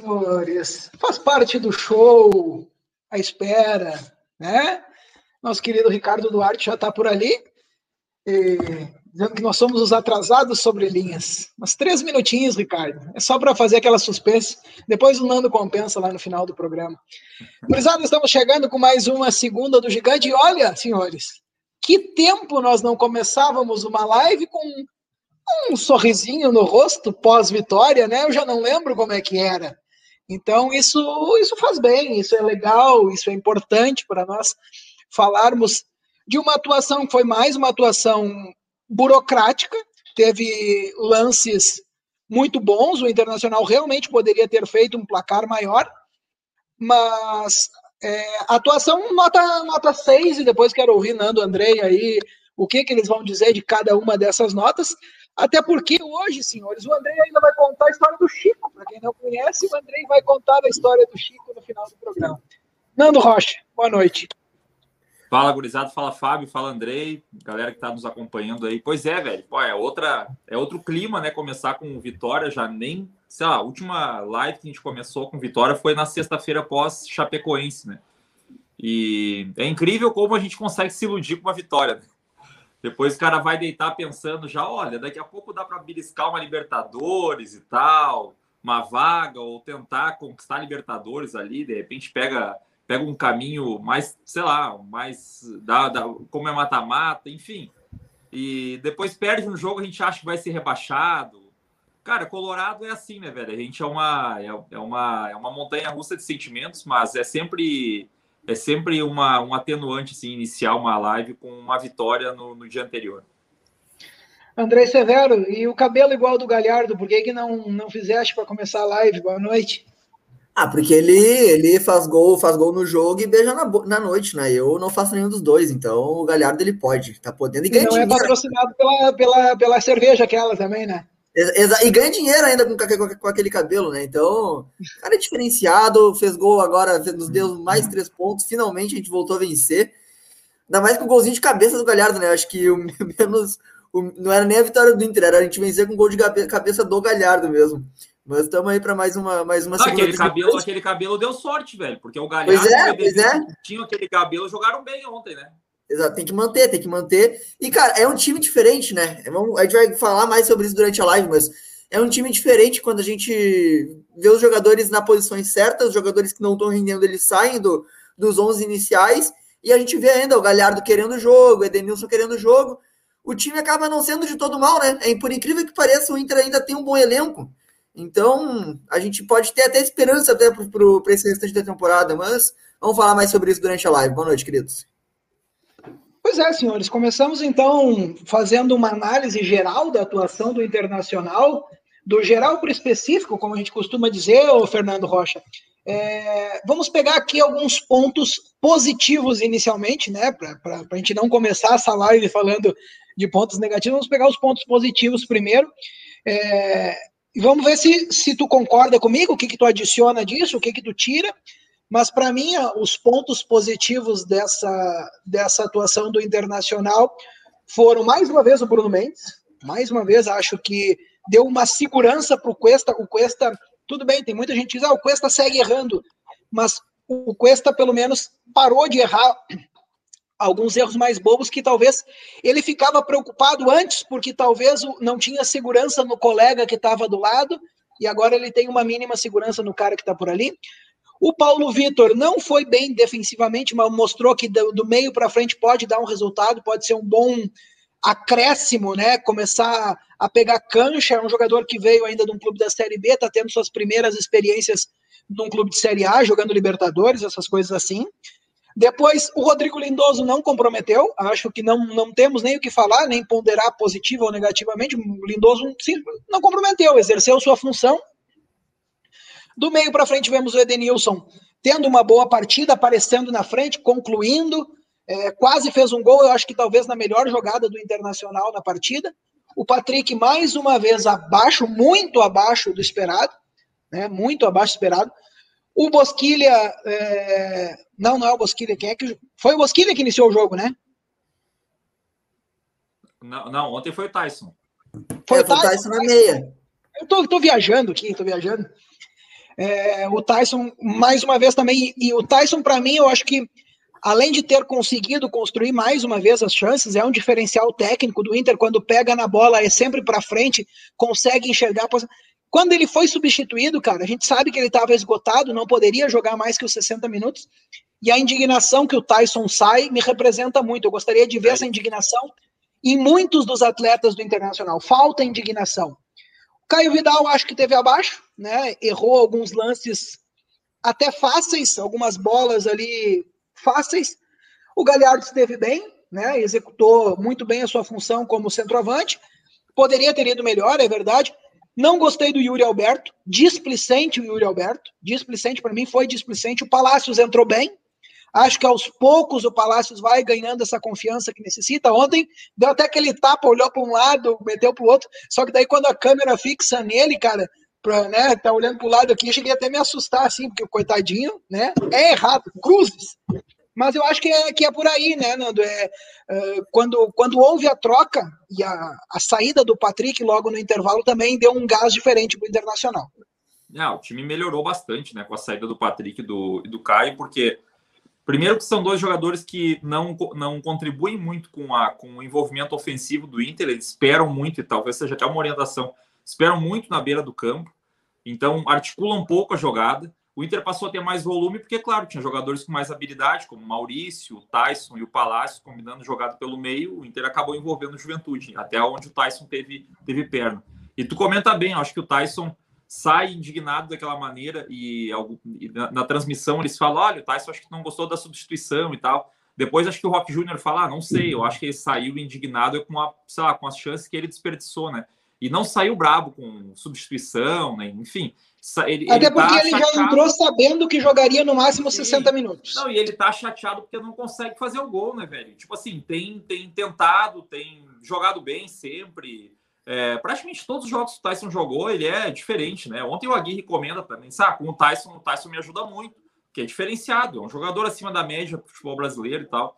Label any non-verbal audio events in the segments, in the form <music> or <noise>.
Senhores, faz parte do show, a espera, né? Nosso querido Ricardo Duarte já está por ali, e, dizendo que nós somos os atrasados sobre linhas. Mas três minutinhos, Ricardo. É só para fazer aquela suspense. Depois o Nando compensa lá no final do programa. Gurizada, estamos chegando com mais uma segunda do Gigante. E olha, senhores, que tempo nós não começávamos uma live com um sorrisinho no rosto pós-vitória, né? Eu já não lembro como é que era. Então, isso, isso faz bem, isso é legal, isso é importante para nós falarmos de uma atuação que foi mais uma atuação burocrática, teve lances muito bons, o Internacional realmente poderia ter feito um placar maior, mas é, atuação nota, nota 6, e depois quero ouvir Nando Andrei aí o que, que eles vão dizer de cada uma dessas notas. Até porque hoje, senhores, o Andrei ainda vai contar a história do Chico. Para quem não conhece, o Andrei vai contar a história do Chico no final do programa. Nando Rocha, boa noite. Fala, gurizada, fala Fábio, fala Andrei, galera que está nos acompanhando aí. Pois é, velho, pô, é, outra, é outro clima, né? Começar com vitória, já nem, sei lá, a última live que a gente começou com vitória foi na sexta-feira pós Chapecoense, né? E é incrível como a gente consegue se iludir com uma vitória. Depois o cara vai deitar pensando já, olha, daqui a pouco dá para beliscar uma Libertadores e tal, uma vaga, ou tentar conquistar Libertadores ali, de repente pega, pega um caminho mais, sei lá, mais da, da como é mata-mata, enfim. E depois perde um jogo, a gente acha que vai ser rebaixado. Cara, Colorado é assim, né, velho? A gente é uma, é, é uma, é uma montanha russa de sentimentos, mas é sempre é sempre uma, um atenuante assim, iniciar uma live com uma vitória no, no dia anterior. André Severo, e o cabelo igual do Galhardo, por que, que não, não fizeste para começar a live? Boa noite. Ah, porque ele, ele faz gol, faz gol no jogo e beija na, na noite, né? Eu não faço nenhum dos dois, então o Galhardo ele pode, tá podendo e ganha Não é patrocinado pela, pela, pela cerveja aquela também, né? E ganha dinheiro ainda com, aquele cabelo, né? Então, cara é diferenciado, fez gol agora, nos deu mais três pontos. Finalmente a gente voltou a vencer. Ainda mais com o golzinho de cabeça do Galhardo, né? Acho que o <laughs> menos. O, não era nem a vitória do Inter, era a gente vencer com gol de cabeça do Galhardo mesmo. Mas estamos aí para mais uma, mais uma não, aquele cabelo, aquele cabelo deu sorte, velho, porque o Galhardo pois é, pois é. tinha aquele cabelo, jogaram bem ontem, né? Exato, tem que manter, tem que manter. E, cara, é um time diferente, né? A gente vai falar mais sobre isso durante a live, mas é um time diferente quando a gente vê os jogadores na posições certas, os jogadores que não estão rendendo, eles saem do, dos 11 iniciais, e a gente vê ainda o Galhardo querendo o jogo, o Edenilson querendo o jogo. O time acaba não sendo de todo mal, né? É, por incrível que pareça, o Inter ainda tem um bom elenco. Então, a gente pode ter até esperança até para esse restante da temporada, mas vamos falar mais sobre isso durante a live. Boa noite, queridos. Pois é, senhores. Começamos então fazendo uma análise geral da atuação do Internacional, do geral para o específico, como a gente costuma dizer, ô Fernando Rocha. É, vamos pegar aqui alguns pontos positivos inicialmente, né? Para a gente não começar essa live falando de pontos negativos, vamos pegar os pontos positivos primeiro. É, e vamos ver se, se tu concorda comigo, o que, que tu adiciona disso, o que, que tu tira. Mas, para mim, os pontos positivos dessa, dessa atuação do Internacional foram, mais uma vez, o Bruno Mendes. Mais uma vez, acho que deu uma segurança para o Cuesta. O Cuesta, tudo bem, tem muita gente que diz, ah, o Cuesta segue errando. Mas o Cuesta, pelo menos, parou de errar alguns erros mais bobos que talvez ele ficava preocupado antes, porque talvez não tinha segurança no colega que estava do lado, e agora ele tem uma mínima segurança no cara que está por ali. O Paulo Vitor não foi bem defensivamente, mas mostrou que do, meio para frente pode dar um resultado, pode ser um bom acréscimo, né? Começar a pegar cancha. É um jogador que veio ainda de um clube da Série B, está tendo suas primeiras experiências num clube de Série A, jogando Libertadores, essas coisas assim. Depois, o Rodrigo Lindoso não comprometeu, acho que não, não temos nem o que falar, nem ponderar positivo ou negativamente. O Lindoso sim, não comprometeu, exerceu sua função, do meio para frente, vemos o Edenilson tendo uma boa partida, aparecendo na frente, concluindo, é, quase fez um gol, eu acho que talvez na melhor jogada do Internacional na partida. O Patrick, mais uma vez, abaixo, muito abaixo do esperado, né, muito abaixo do esperado. O Bosquilha, é... não, não é o Bosquilha, quem é que. Foi o Bosquilha que iniciou o jogo, né? Não, não ontem foi o Tyson. Foi, é, o Tyson, Tyson na meia. Eu tô, tô viajando aqui, tô viajando. É, o Tyson, mais uma vez também, e, o Tyson, para mim, eu acho que além de ter conseguido construir mais uma vez as chances, é um diferencial técnico do Inter quando pega na bola, é sempre para frente, consegue enxergar. Quando ele foi substituído, cara, a gente sabe que ele estava esgotado, não poderia jogar mais que os 60 minutos, e a indignação que o Tyson sai me representa muito. Eu gostaria de ver é. essa indignação em muitos dos atletas do Internacional. Falta indignação. Caio Vidal acho que teve abaixo, né? Errou alguns lances até fáceis, algumas bolas ali fáceis. O Galhardo esteve bem, né? Executou muito bem a sua função como centroavante. Poderia ter ido melhor, é verdade. Não gostei do Yuri Alberto, displicente o Yuri Alberto, displicente para mim foi displicente. O Palácios entrou bem, Acho que aos poucos o Palácios vai ganhando essa confiança que necessita. Ontem deu até aquele tapa, olhou para um lado, meteu para o outro. Só que daí quando a câmera fixa nele, cara, pra, né, tá olhando para o lado aqui, cheguei até a me assustar assim, porque o coitadinho, né, é errado, cruzes. Mas eu acho que é, que é por aí, né, Nando? É, é, quando, quando houve a troca e a, a saída do Patrick logo no intervalo também deu um gás diferente para o Internacional. É, o time melhorou bastante né, com a saída do Patrick e do, do Caio, porque Primeiro que são dois jogadores que não, não contribuem muito com, a, com o envolvimento ofensivo do Inter, eles esperam muito, e talvez seja até uma orientação, esperam muito na beira do campo, então articulam um pouco a jogada. O Inter passou a ter mais volume, porque, claro, tinha jogadores com mais habilidade, como o Maurício, o Tyson e o Palácio, combinando jogada pelo meio, o Inter acabou envolvendo o Juventude, até onde o Tyson teve, teve perna. E tu comenta bem, acho que o Tyson sai indignado daquela maneira e, e na, na, transmissão eles falam, olha, o Tyson acho que não gostou da substituição e tal. Depois acho que o Rock Júnior fala, ah, não sei, eu acho que ele saiu indignado com, a, sei lá, com as chances que ele desperdiçou, né? E não saiu brabo com substituição, né? enfim. Ele, Até ele porque tá ele chateado. já entrou sabendo que jogaria no máximo Sim. 60 minutos. Não, e ele tá chateado porque não consegue fazer o gol, né, velho? Tipo assim, tem, tem tentado, tem jogado bem sempre, é, praticamente todos os jogos que o Tyson jogou, ele é diferente, né? Ontem o Aguirre recomenda também, sabe? Com o Tyson, o Tyson me ajuda muito, que é diferenciado, é um jogador acima da média do futebol brasileiro e tal.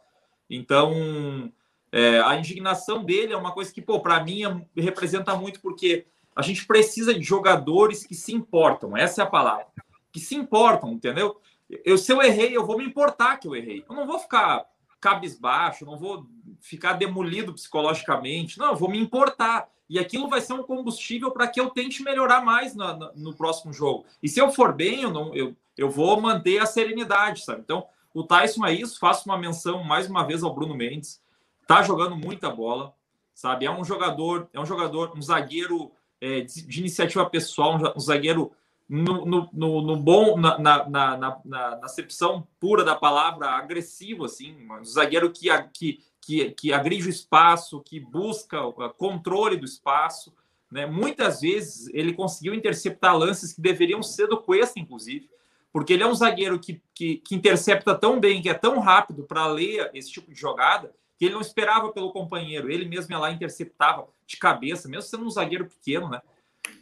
Então, é, a indignação dele é uma coisa que, pô, para mim é, representa muito, porque a gente precisa de jogadores que se importam, essa é a palavra, que se importam, entendeu? Eu, se eu errei, eu vou me importar que eu errei. Eu não vou ficar cabisbaixo, não vou ficar demolido psicologicamente, não, eu vou me importar e aquilo vai ser um combustível para que eu tente melhorar mais no, no, no, próximo jogo. E se eu for bem, eu, não, eu, eu vou manter a serenidade, sabe? Então, o Tyson é isso. Faço uma menção mais uma vez ao Bruno Mendes. Tá jogando muita bola, sabe? É um jogador, é um jogador, um zagueiro é, de, iniciativa pessoal, um, zagueiro no, no, no, no, bom, na, na, na, na, na acepção pura da palavra, agressivo, assim, um zagueiro que, que, que, que agride o espaço, que busca o controle do espaço. Né? Muitas vezes ele conseguiu interceptar lances que deveriam ser do Cuesta, inclusive, porque ele é um zagueiro que, que, que intercepta tão bem, que é tão rápido para ler esse tipo de jogada, que ele não esperava pelo companheiro. Ele mesmo ia lá e interceptava de cabeça, mesmo sendo um zagueiro pequeno, né?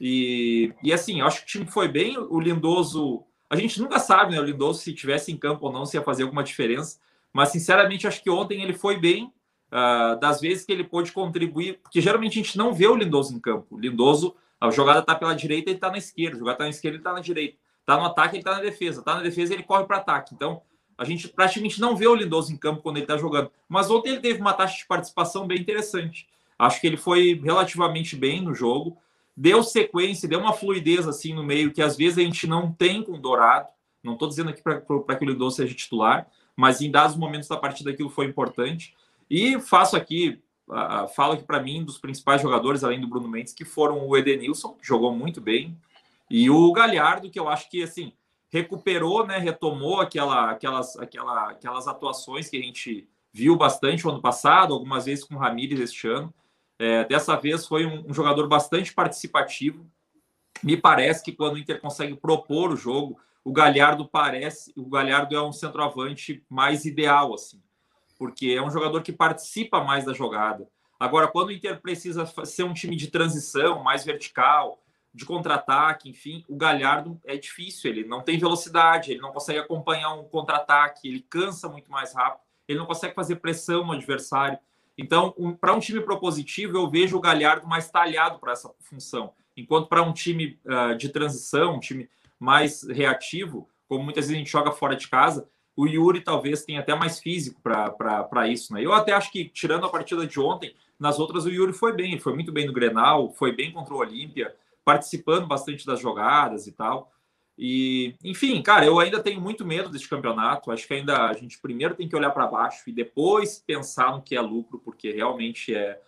E, e assim, eu acho que o time foi bem. O Lindoso, a gente nunca sabe, né? O Lindoso, se tivesse em campo ou não, se ia fazer alguma diferença. Mas, sinceramente, acho que ontem ele foi bem. Uh, das vezes que ele pôde contribuir, porque geralmente a gente não vê o Lindoso em campo. O Lindoso, a jogada está pela direita, ele está na esquerda. A jogada está na esquerda, ele está na direita. Está no ataque, ele está na defesa. Está na defesa, ele corre para ataque. Então, a gente praticamente não vê o Lindoso em campo quando ele está jogando. Mas ontem ele teve uma taxa de participação bem interessante. Acho que ele foi relativamente bem no jogo. Deu sequência, deu uma fluidez assim no meio que às vezes a gente não tem com o Dourado. Não estou dizendo aqui para que o Lindoso seja titular, mas em dados momentos da partida aquilo foi importante. E faço aqui, uh, falo aqui para mim dos principais jogadores, além do Bruno Mendes, que foram o Edenilson, que jogou muito bem, e o Galhardo, que eu acho que assim recuperou, né, retomou aquela, aquelas, aquela, aquelas atuações que a gente viu bastante o ano passado, algumas vezes com o Ramires este ano. É, dessa vez foi um, um, jogador bastante participativo. Me parece que quando o Inter consegue propor o jogo, o Galhardo parece, o Galhardo é um centroavante mais ideal assim, porque é um jogador que participa mais da jogada. Agora, quando o Inter precisa ser um time de transição, mais vertical, de contra-ataque, enfim, o Galhardo é difícil, ele não tem velocidade, ele não consegue acompanhar um contra-ataque, ele cansa muito mais rápido, ele não consegue fazer pressão no adversário. Então, um, para um time propositivo, eu vejo o Galhardo mais talhado para essa função. Enquanto para um time uh, de transição, um time mais reativo, como muitas vezes a gente joga fora de casa, o Yuri talvez tenha até mais físico para isso, né? Eu até acho que, tirando a partida de ontem, nas outras o Yuri foi bem, foi muito bem no Grenal, foi bem contra o Olímpia, participando bastante das jogadas e tal. E, enfim, cara, eu ainda tenho muito medo desse campeonato. Acho que ainda a gente primeiro tem que olhar para baixo e depois pensar no que é lucro, porque realmente é,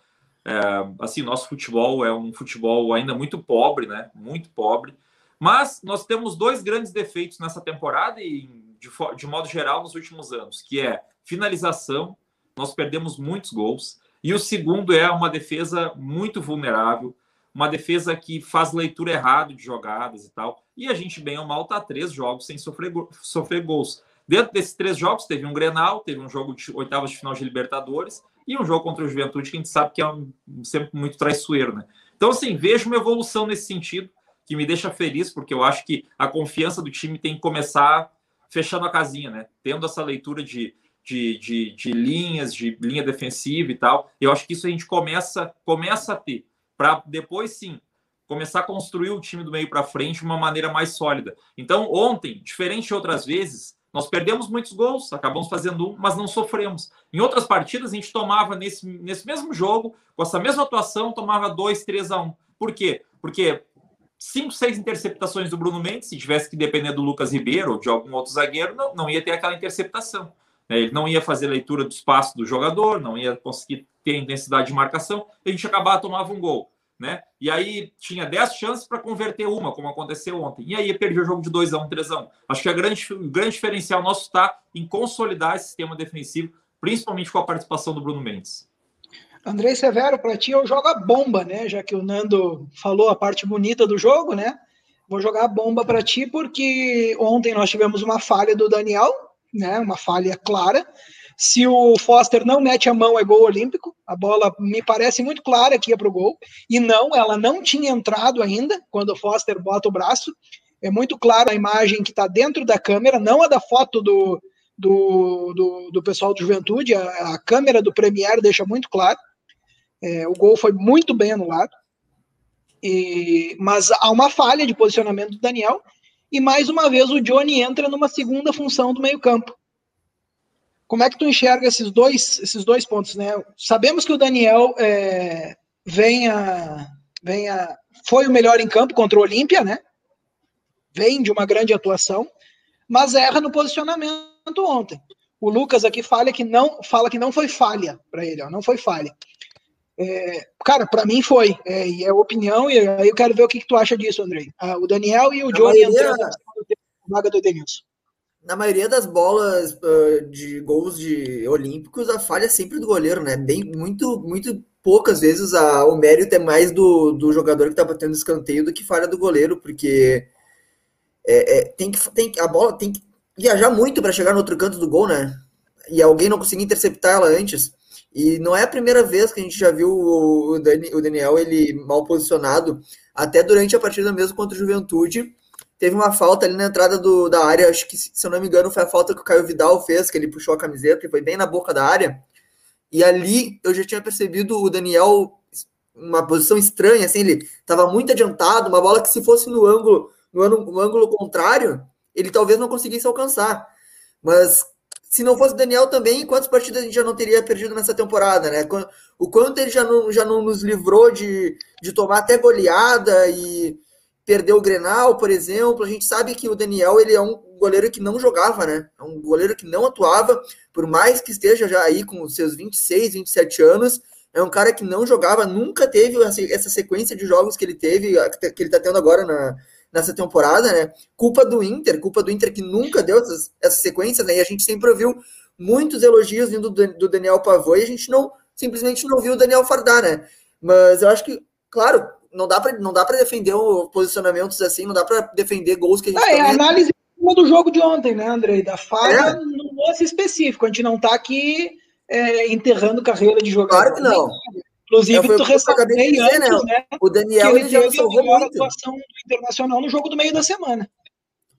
é, assim, nosso futebol é um futebol ainda muito pobre, né? Muito pobre. Mas nós temos dois grandes defeitos nessa temporada e de, de modo geral nos últimos anos, que é finalização. Nós perdemos muitos gols e o segundo é uma defesa muito vulnerável, uma defesa que faz leitura errada de jogadas e tal. E a gente, bem ou mal, está três jogos sem sofrer, sofrer gols. Dentro desses três jogos, teve um Grenal, teve um jogo de oitavas de final de Libertadores e um jogo contra o Juventude que a gente sabe que é um, sempre muito traiçoeiro, né? Então, assim, vejo uma evolução nesse sentido que me deixa feliz, porque eu acho que a confiança do time tem que começar fechando a casinha, né? Tendo essa leitura de de, de, de linhas, de linha defensiva e tal. Eu acho que isso a gente começa, começa a ter, para depois sim começar a construir o time do meio para frente de uma maneira mais sólida. Então, ontem, diferente de outras vezes, nós perdemos muitos gols, acabamos fazendo um, mas não sofremos. Em outras partidas, a gente tomava nesse, nesse mesmo jogo, com essa mesma atuação, tomava 2, 3 a 1. Por quê? Porque cinco, seis interceptações do Bruno Mendes, se tivesse que depender do Lucas Ribeiro ou de algum outro zagueiro, não, não ia ter aquela interceptação. Né? Ele não ia fazer leitura do espaço do jogador, não ia conseguir ter intensidade de marcação, a gente acabava tomava um gol. Né? E aí tinha 10 chances para converter uma, como aconteceu ontem. E aí perdi o jogo de 2 a 1 3 a 1 Acho que a grande, o grande diferencial nosso está em consolidar esse sistema defensivo, principalmente com a participação do Bruno Mendes. Andrei Severo, para ti eu jogo a bomba, né? Já que o Nando falou a parte bonita do jogo, né? Vou jogar a bomba para ti porque ontem nós tivemos uma falha do Daniel, né, uma falha clara. Se o Foster não mete a mão, é gol olímpico. A bola me parece muito clara que ia para o gol. E não, ela não tinha entrado ainda quando o Foster bota o braço. É muito clara a imagem que está dentro da câmera, não a da foto do, do, do, do pessoal do Juventude. A, a, câmera do Premier deixa muito claro. É, o gol foi muito bem anulado. E, mas há uma falha de posicionamento do Daniel e mais uma vez o Johnny entra numa segunda função do meio-campo. Como é que tu enxerga esses dois, esses dois pontos, né? Sabemos que o Daniel é, venha, venha, foi o melhor em campo contra o Olímpia, né? Vem de uma grande atuação, mas erra no posicionamento ontem. O Lucas aqui fala que não, fala que não foi falha para ele, ó, não foi falha. É, cara, para mim foi, é, e é opinião, e aí eu quero ver o que, que tu acha disso, Andrei. Ah, o Daniel e o na Johnny maioria, na vaga do Edenilson. Na maioria das bolas uh, de gols de olímpicos, a falha é sempre do goleiro, né? Bem, muito, muito poucas vezes a, o mérito é mais do, do jogador que tá batendo escanteio do que falha do goleiro, porque é, é, tem que, tem, a bola tem que viajar muito para chegar no outro canto do gol, né? E alguém não conseguir interceptar ela antes. E não é a primeira vez que a gente já viu o, Dani, o Daniel ele mal posicionado, até durante a partida mesmo contra o Juventude. Teve uma falta ali na entrada do, da área, acho que, se eu não me engano, foi a falta que o Caio Vidal fez, que ele puxou a camiseta e foi bem na boca da área. E ali eu já tinha percebido o Daniel uma posição estranha, assim, ele estava muito adiantado, uma bola que se fosse no ângulo, no ângulo contrário, ele talvez não conseguisse alcançar. Mas se não fosse Daniel também, quantas partidas a gente já não teria perdido nessa temporada, né? O quanto ele já não, já não nos livrou de, de tomar até goleada e perder o Grenal, por exemplo. A gente sabe que o Daniel ele é um goleiro que não jogava, né? É um goleiro que não atuava, por mais que esteja já aí com seus 26, 27 anos. É um cara que não jogava, nunca teve essa sequência de jogos que ele teve, que ele tá tendo agora na, nessa temporada, né? Culpa do Inter, culpa do Inter que nunca deu essas, essas sequências, né? E a gente sempre ouviu muitos elogios vindo do, do Daniel Pavô e a gente não simplesmente não viu o Daniel Fardar, né? Mas eu acho que, claro, não dá para não dá para defender posicionamentos assim, não dá para defender gols que a gente ah, é a análise do jogo de ontem, né, Andrei? Da falha é? no lance específico. A gente não tá aqui é, enterrando carreira de jogador. Claro que não. Inclusive, tu ressaltei dizer, antes, né? O Daniel ele, já salvou muito. atuação do Internacional no jogo do meio da semana.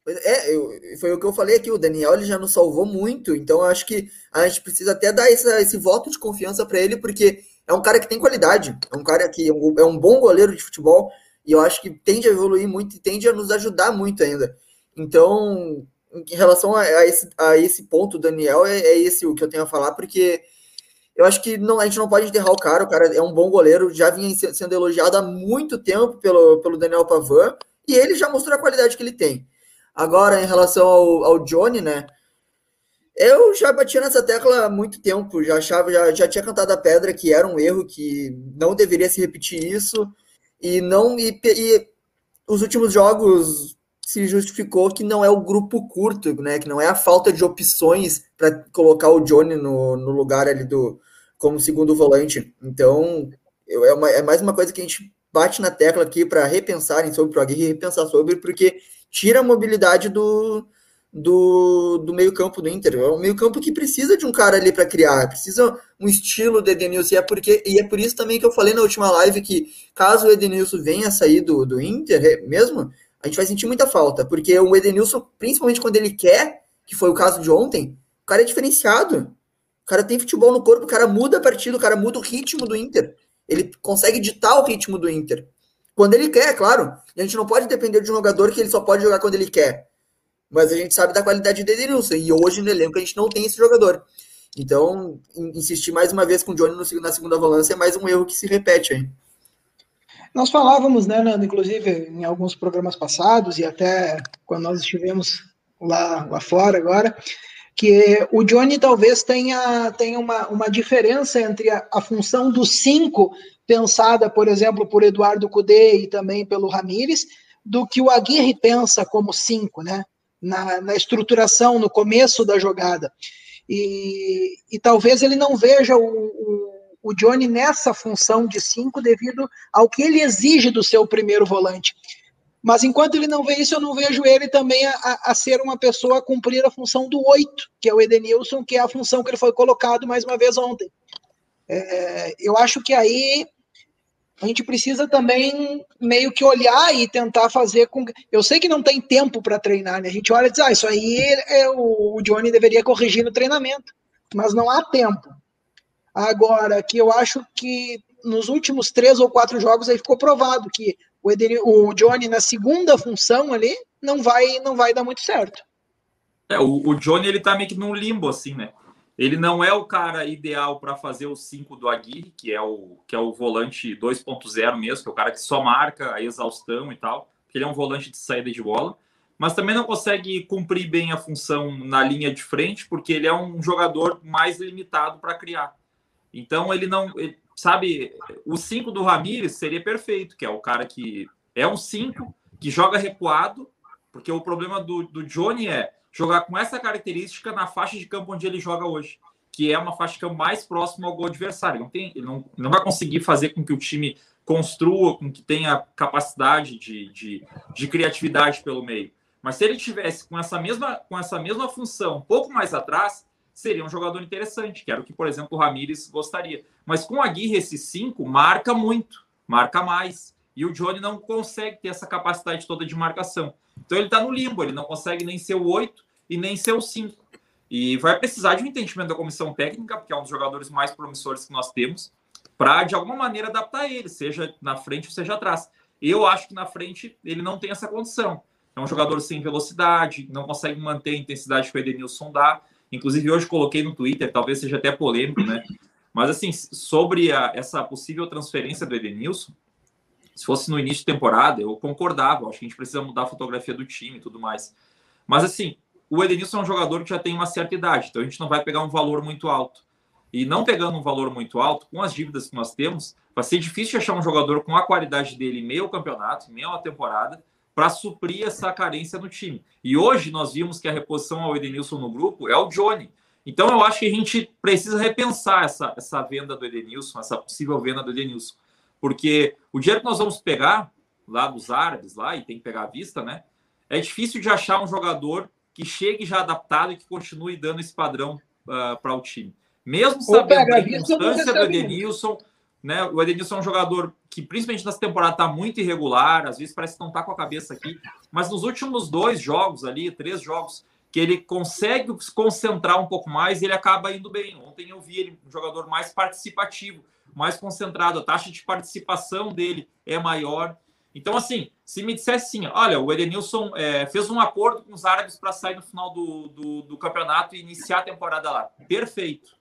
É, eu, foi o que eu falei aqui, o Daniel ele já nos salvou muito, então eu acho que a gente precisa até dar essa, esse voto de confiança para ele, porque é um cara que tem qualidade, é um cara que é um, é um bom goleiro de futebol, e eu acho que tende a evoluir muito e tende a nos ajudar muito ainda. Então, em relação a, a, esse, a esse ponto, Daniel, é, é, esse o que eu tenho a falar, porque eu acho que não, a gente não pode enterrar o cara, o cara é um bom goleiro, já vinha sendo elogiado há muito tempo pelo, pelo Daniel Pavan, e ele já mostrou a qualidade que ele tem. Agora, em relação ao, ao Johnny, né? Eu já batia nessa tecla há muito tempo, já achava, já, já tinha cantado a pedra que era um erro, que não deveria se repetir isso, e não e, e os últimos jogos se justificou que não é o grupo curto, né? Que não é a falta de opções para colocar o Johnny no, no lugar ali do como segundo volante. Então, eu, é, uma, é mais uma coisa que a gente bate na tecla aqui para repensarem sobre o Aguirre, repensar sobre, porque tira a mobilidade do, do, do meio-campo do Inter. É um meio-campo que precisa de um cara ali para criar, precisa um estilo do Edenilson. E é, porque, e é por isso também que eu falei na última live que, caso o Edenilson venha sair do, do Inter é mesmo, a gente vai sentir muita falta, porque o Edenilson, principalmente quando ele quer, que foi o caso de ontem, o cara é diferenciado. O cara tem futebol no corpo, o cara muda a partida, o cara muda o ritmo do Inter. Ele consegue ditar o ritmo do Inter. Quando ele quer, claro. a gente não pode depender de um jogador que ele só pode jogar quando ele quer. Mas a gente sabe da qualidade do Edenilson. E hoje no elenco a gente não tem esse jogador. Então, insistir mais uma vez com o Johnny na segunda volância é mais um erro que se repete aí. Nós falávamos, né, Nando, inclusive em alguns programas passados e até quando nós estivemos lá, lá fora agora, que o Johnny talvez tenha, tenha uma, uma diferença entre a, a função dos cinco, pensada, por exemplo, por Eduardo Cudê e também pelo Ramires, do que o Aguirre pensa como cinco, né? Na, na estruturação, no começo da jogada. E, e talvez ele não veja o, o o Johnny nessa função de cinco devido ao que ele exige do seu primeiro volante. Mas enquanto ele não vê isso, eu não vejo ele também a, a ser uma pessoa a cumprir a função do oito, que é o Edenilson, que é a função que ele foi colocado mais uma vez ontem. É, eu acho que aí a gente precisa também meio que olhar e tentar fazer com. Eu sei que não tem tempo para treinar, né? A gente olha e diz, ah, isso aí é o, o Johnny deveria corrigir no treinamento, mas não há tempo. Agora, que eu acho que nos últimos três ou quatro jogos aí ficou provado que o, o Johnny na segunda função ali não vai não vai dar muito certo. É, o, o Johnny ele tá meio que num limbo assim, né? Ele não é o cara ideal para fazer o 5 do Aguirre, que é o que é o volante 2.0 mesmo, que é o cara que só marca a exaustão e tal, que ele é um volante de saída de bola, mas também não consegue cumprir bem a função na linha de frente, porque ele é um jogador mais limitado para criar. Então ele não. Ele, sabe, o 5 do Ramires seria perfeito, que é o cara que é um 5 que joga recuado, porque o problema do, do Johnny é jogar com essa característica na faixa de campo onde ele joga hoje, que é uma faixa de campo mais próxima ao gol adversário. Não tem, ele não, não vai conseguir fazer com que o time construa, com que tenha capacidade de, de, de criatividade pelo meio. Mas se ele tivesse com essa mesma, com essa mesma função um pouco mais atrás, seria um jogador interessante, que era o que, por exemplo, o Ramires gostaria. Mas com a Aguirre, esse 5 marca muito, marca mais. E o Johnny não consegue ter essa capacidade toda de marcação. Então ele está no limbo, ele não consegue nem ser o 8 e nem ser o 5. E vai precisar de um entendimento da comissão técnica, porque é um dos jogadores mais promissores que nós temos, para de alguma maneira adaptar ele, seja na frente ou seja atrás. Eu acho que na frente ele não tem essa condição. É um jogador sem velocidade, não consegue manter a intensidade que o Edenilson dá. Inclusive, hoje coloquei no Twitter, talvez seja até polêmico, né? Mas, assim, sobre a, essa possível transferência do Edenilson, se fosse no início de temporada, eu concordava. Acho que a gente precisa mudar a fotografia do time e tudo mais. Mas, assim, o Edenilson é um jogador que já tem uma certa idade, então a gente não vai pegar um valor muito alto. E não pegando um valor muito alto, com as dívidas que nós temos, vai ser difícil achar um jogador com a qualidade dele meio campeonato, meio à temporada, para suprir essa carência no time. E hoje nós vimos que a reposição ao Edenilson no grupo é o Johnny. Então eu acho que a gente precisa repensar essa, essa venda do Edenilson, essa possível venda do Edenilson. Porque o dinheiro que nós vamos pegar lá dos árabes, lá, e tem que pegar à vista, né? É difícil de achar um jogador que chegue já adaptado e que continue dando esse padrão uh, para o time. Mesmo sabendo a constância do Edenilson, né? O Edenilson é um jogador que, principalmente nessa temporada, está muito irregular, às vezes parece que não está com a cabeça aqui, mas nos últimos dois jogos ali, três jogos, que ele consegue se concentrar um pouco mais, ele acaba indo bem. Ontem eu vi ele um jogador mais participativo, mais concentrado, a taxa de participação dele é maior. Então, assim, se me dissesse assim, olha, o Edenilson é, fez um acordo com os árabes para sair no final do, do, do, campeonato e iniciar a temporada lá. Perfeito.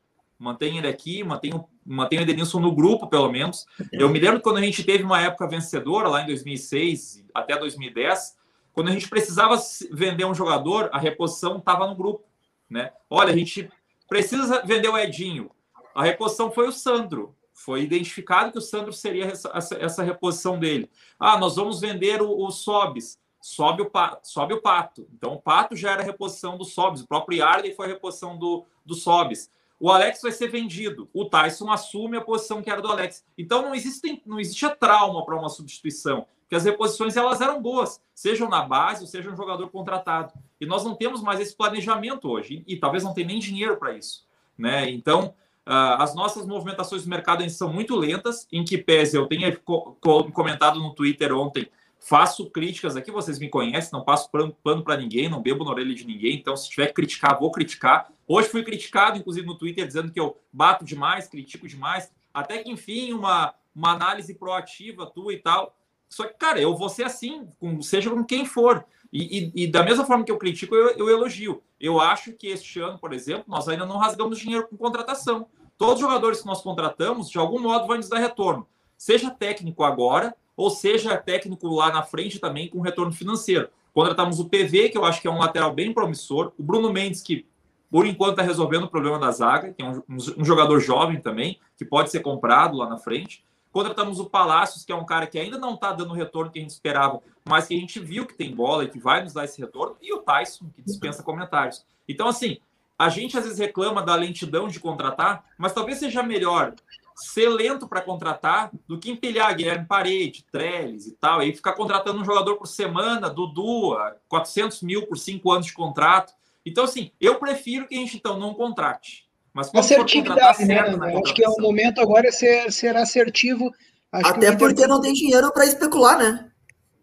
Mantém ele aqui, mantém o Edenilson no grupo, pelo menos. Eu me lembro quando a gente teve uma época vencedora, lá em 2006 até 2010, quando a gente precisava vender um jogador, a reposição estava no grupo. Né? Olha, a gente precisa vender o Edinho. A reposição foi o Sandro. Foi identificado que o Sandro seria essa, essa reposição dele. Ah, nós vamos vender o, o Sobis. Sobe o, pato, sobe o Pato. Então, o Pato já era reposição do Sobis. O próprio Yarley foi a reposição do, do Sobis. O Alex vai ser vendido. O Tyson assume a posição que era do Alex. Então, não existe, não existe trauma para uma substituição. Porque as reposições elas eram boas, sejam na base ou seja um jogador contratado. E nós não temos mais esse planejamento hoje. E, talvez não tenha nem dinheiro para isso. Né? Então, Uh, as nossas movimentações do mercado são muito lentas, em que pese eu tenha co comentado no Twitter ontem, faço críticas aqui, vocês me conhecem, não passo pano para ninguém, não bebo na orelha de ninguém, então se tiver que criticar, vou criticar. Hoje fui criticado, inclusive no Twitter, dizendo que eu bato demais, critico demais, até que enfim, uma, uma análise proativa tua e tal. Só que, cara, eu vou ser assim, com, seja com quem for. E, e, e, da mesma forma que eu critico, eu, eu, elogio. Eu acho que este ano, por exemplo, nós ainda não rasgamos dinheiro com contratação. Todos os jogadores que nós contratamos, de algum modo, vão nos dar retorno. Seja técnico agora, ou seja técnico lá na frente também com retorno financeiro. Contratamos o PV, que eu acho que é um lateral bem promissor. O Bruno Mendes, que por enquanto está resolvendo o problema da zaga, que é um, um jogador jovem também, que pode ser comprado lá na frente. Contratamos o Palácios, que é um cara que ainda não está dando o retorno que a gente esperava, mas que a gente viu que tem bola e que vai nos dar esse retorno. E o Tyson, que dispensa comentários. Então, assim, a gente às vezes reclama da lentidão de contratar, mas talvez seja melhor ser lento para contratar do que empilhar Guilherme Parede, Trellis e tal, e ficar contratando um jogador por semana, Dudu, 400 mil por cinco anos de contrato. Então, assim, eu prefiro que a gente então não contrate. Mas assertividade, né? Acho que é o momento agora é ser, ser assertivo. Acho Até porque não tem dinheiro para especular, né?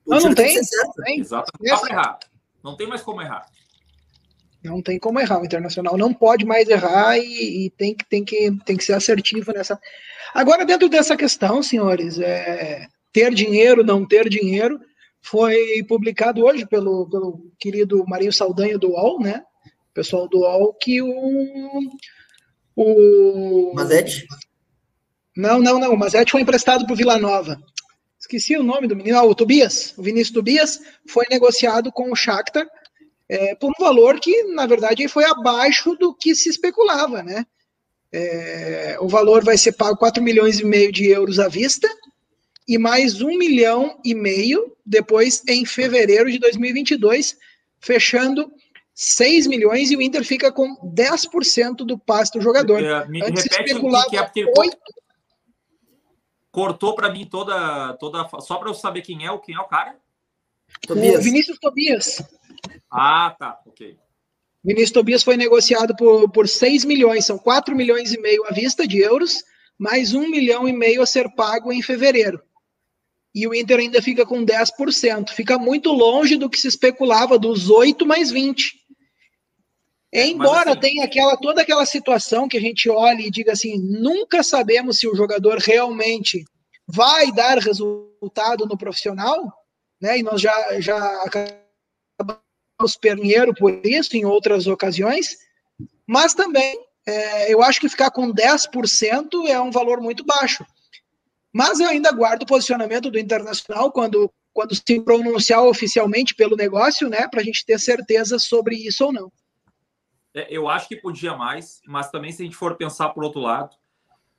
O não, não tem. tem. Não errar. Não tem mais como errar. Não tem como errar. O Internacional não pode mais errar e, e, tem, que, tem, que, tem que ser assertivo nessa. Agora, dentro dessa questão, senhores, é, ter dinheiro, não ter dinheiro, foi publicado hoje pelo, pelo querido Marinho Saldanha do UOL, né? pessoal do UOL, que o, o... Mazete? Não, não, não. O Mazete foi emprestado para o Vila Nova. Esqueci o nome do menino. Ah, o Tobias. O Vinícius Tobias foi negociado com o Shakhtar é, por um valor que, na verdade, foi abaixo do que se especulava, né? É, o valor vai ser pago 4 milhões e meio de euros à vista e mais 1 milhão e meio depois em fevereiro de 2022, fechando 6 milhões e o Inter fica com 10% do passe do jogador. É, me Antes repete o que é, porque 8... cortou para mim toda, toda. Só para eu saber quem é, o quem é o cara? Tobias. O Vinícius Tobias. Ah, tá, ok. Vinícius Tobias foi negociado por, por 6 milhões, são 4 milhões e meio à vista de euros, mais 1 milhão e meio a ser pago em fevereiro. E o Inter ainda fica com 10%. Fica muito longe do que se especulava dos 8 mais 20. Embora assim, tenha aquela, toda aquela situação que a gente olhe e diga assim, nunca sabemos se o jogador realmente vai dar resultado no profissional, né? E nós já, já acabamos perneiro por isso em outras ocasiões, mas também é, eu acho que ficar com 10% é um valor muito baixo. Mas eu ainda guardo o posicionamento do Internacional quando, quando se pronunciar oficialmente pelo negócio, né? Para a gente ter certeza sobre isso ou não. É, eu acho que podia mais, mas também se a gente for pensar por outro lado,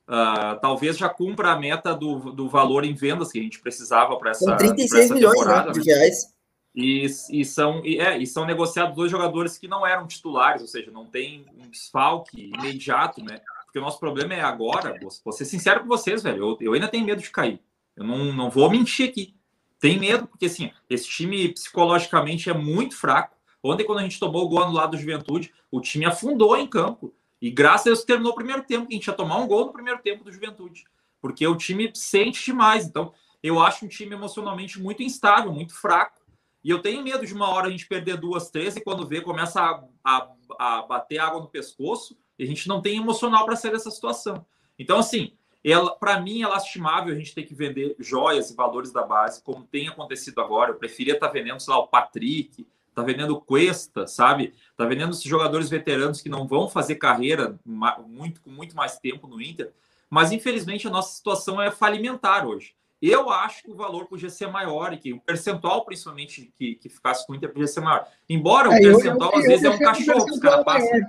uh, talvez já cumpra a meta do, do valor em vendas que a gente precisava para essa, 36 essa milhões né, de né? reais. E, e, são, e, é, e são negociados dois jogadores que não eram titulares, ou seja, não tem um desfalque imediato, né? Porque o nosso problema é agora, vou ser sincero com vocês, velho, eu, eu ainda tenho medo de cair. Eu não, não vou mentir aqui. Tem medo, porque assim, esse time psicologicamente é muito fraco. Ontem, quando a gente tomou o gol no lado do Juventude, o time afundou em campo. E graças a Deus terminou o primeiro tempo, que a gente ia tomar um gol no primeiro tempo do Juventude. Porque o time sente demais. Então, eu acho um time emocionalmente muito instável, muito fraco. E eu tenho medo de uma hora a gente perder duas, três, e quando vê, começa a, a, a bater água no pescoço, e a gente não tem emocional para sair dessa situação. Então, assim, para mim, é lastimável a gente ter que vender joias e valores da base, como tem acontecido agora. Eu preferia estar tá vendendo, sei lá, o Patrick, tá vendendo Cuesta, sabe? Tá vendendo esses jogadores veteranos que não vão fazer carreira muito com muito mais tempo no Inter. Mas infelizmente a nossa situação é falimentar hoje. Eu acho que o valor podia ser maior e que o percentual, principalmente, que, que ficasse com o Inter, podia ser maior. Embora o é, percentual, eu, eu, às vezes, é um cachorro que os caras passam.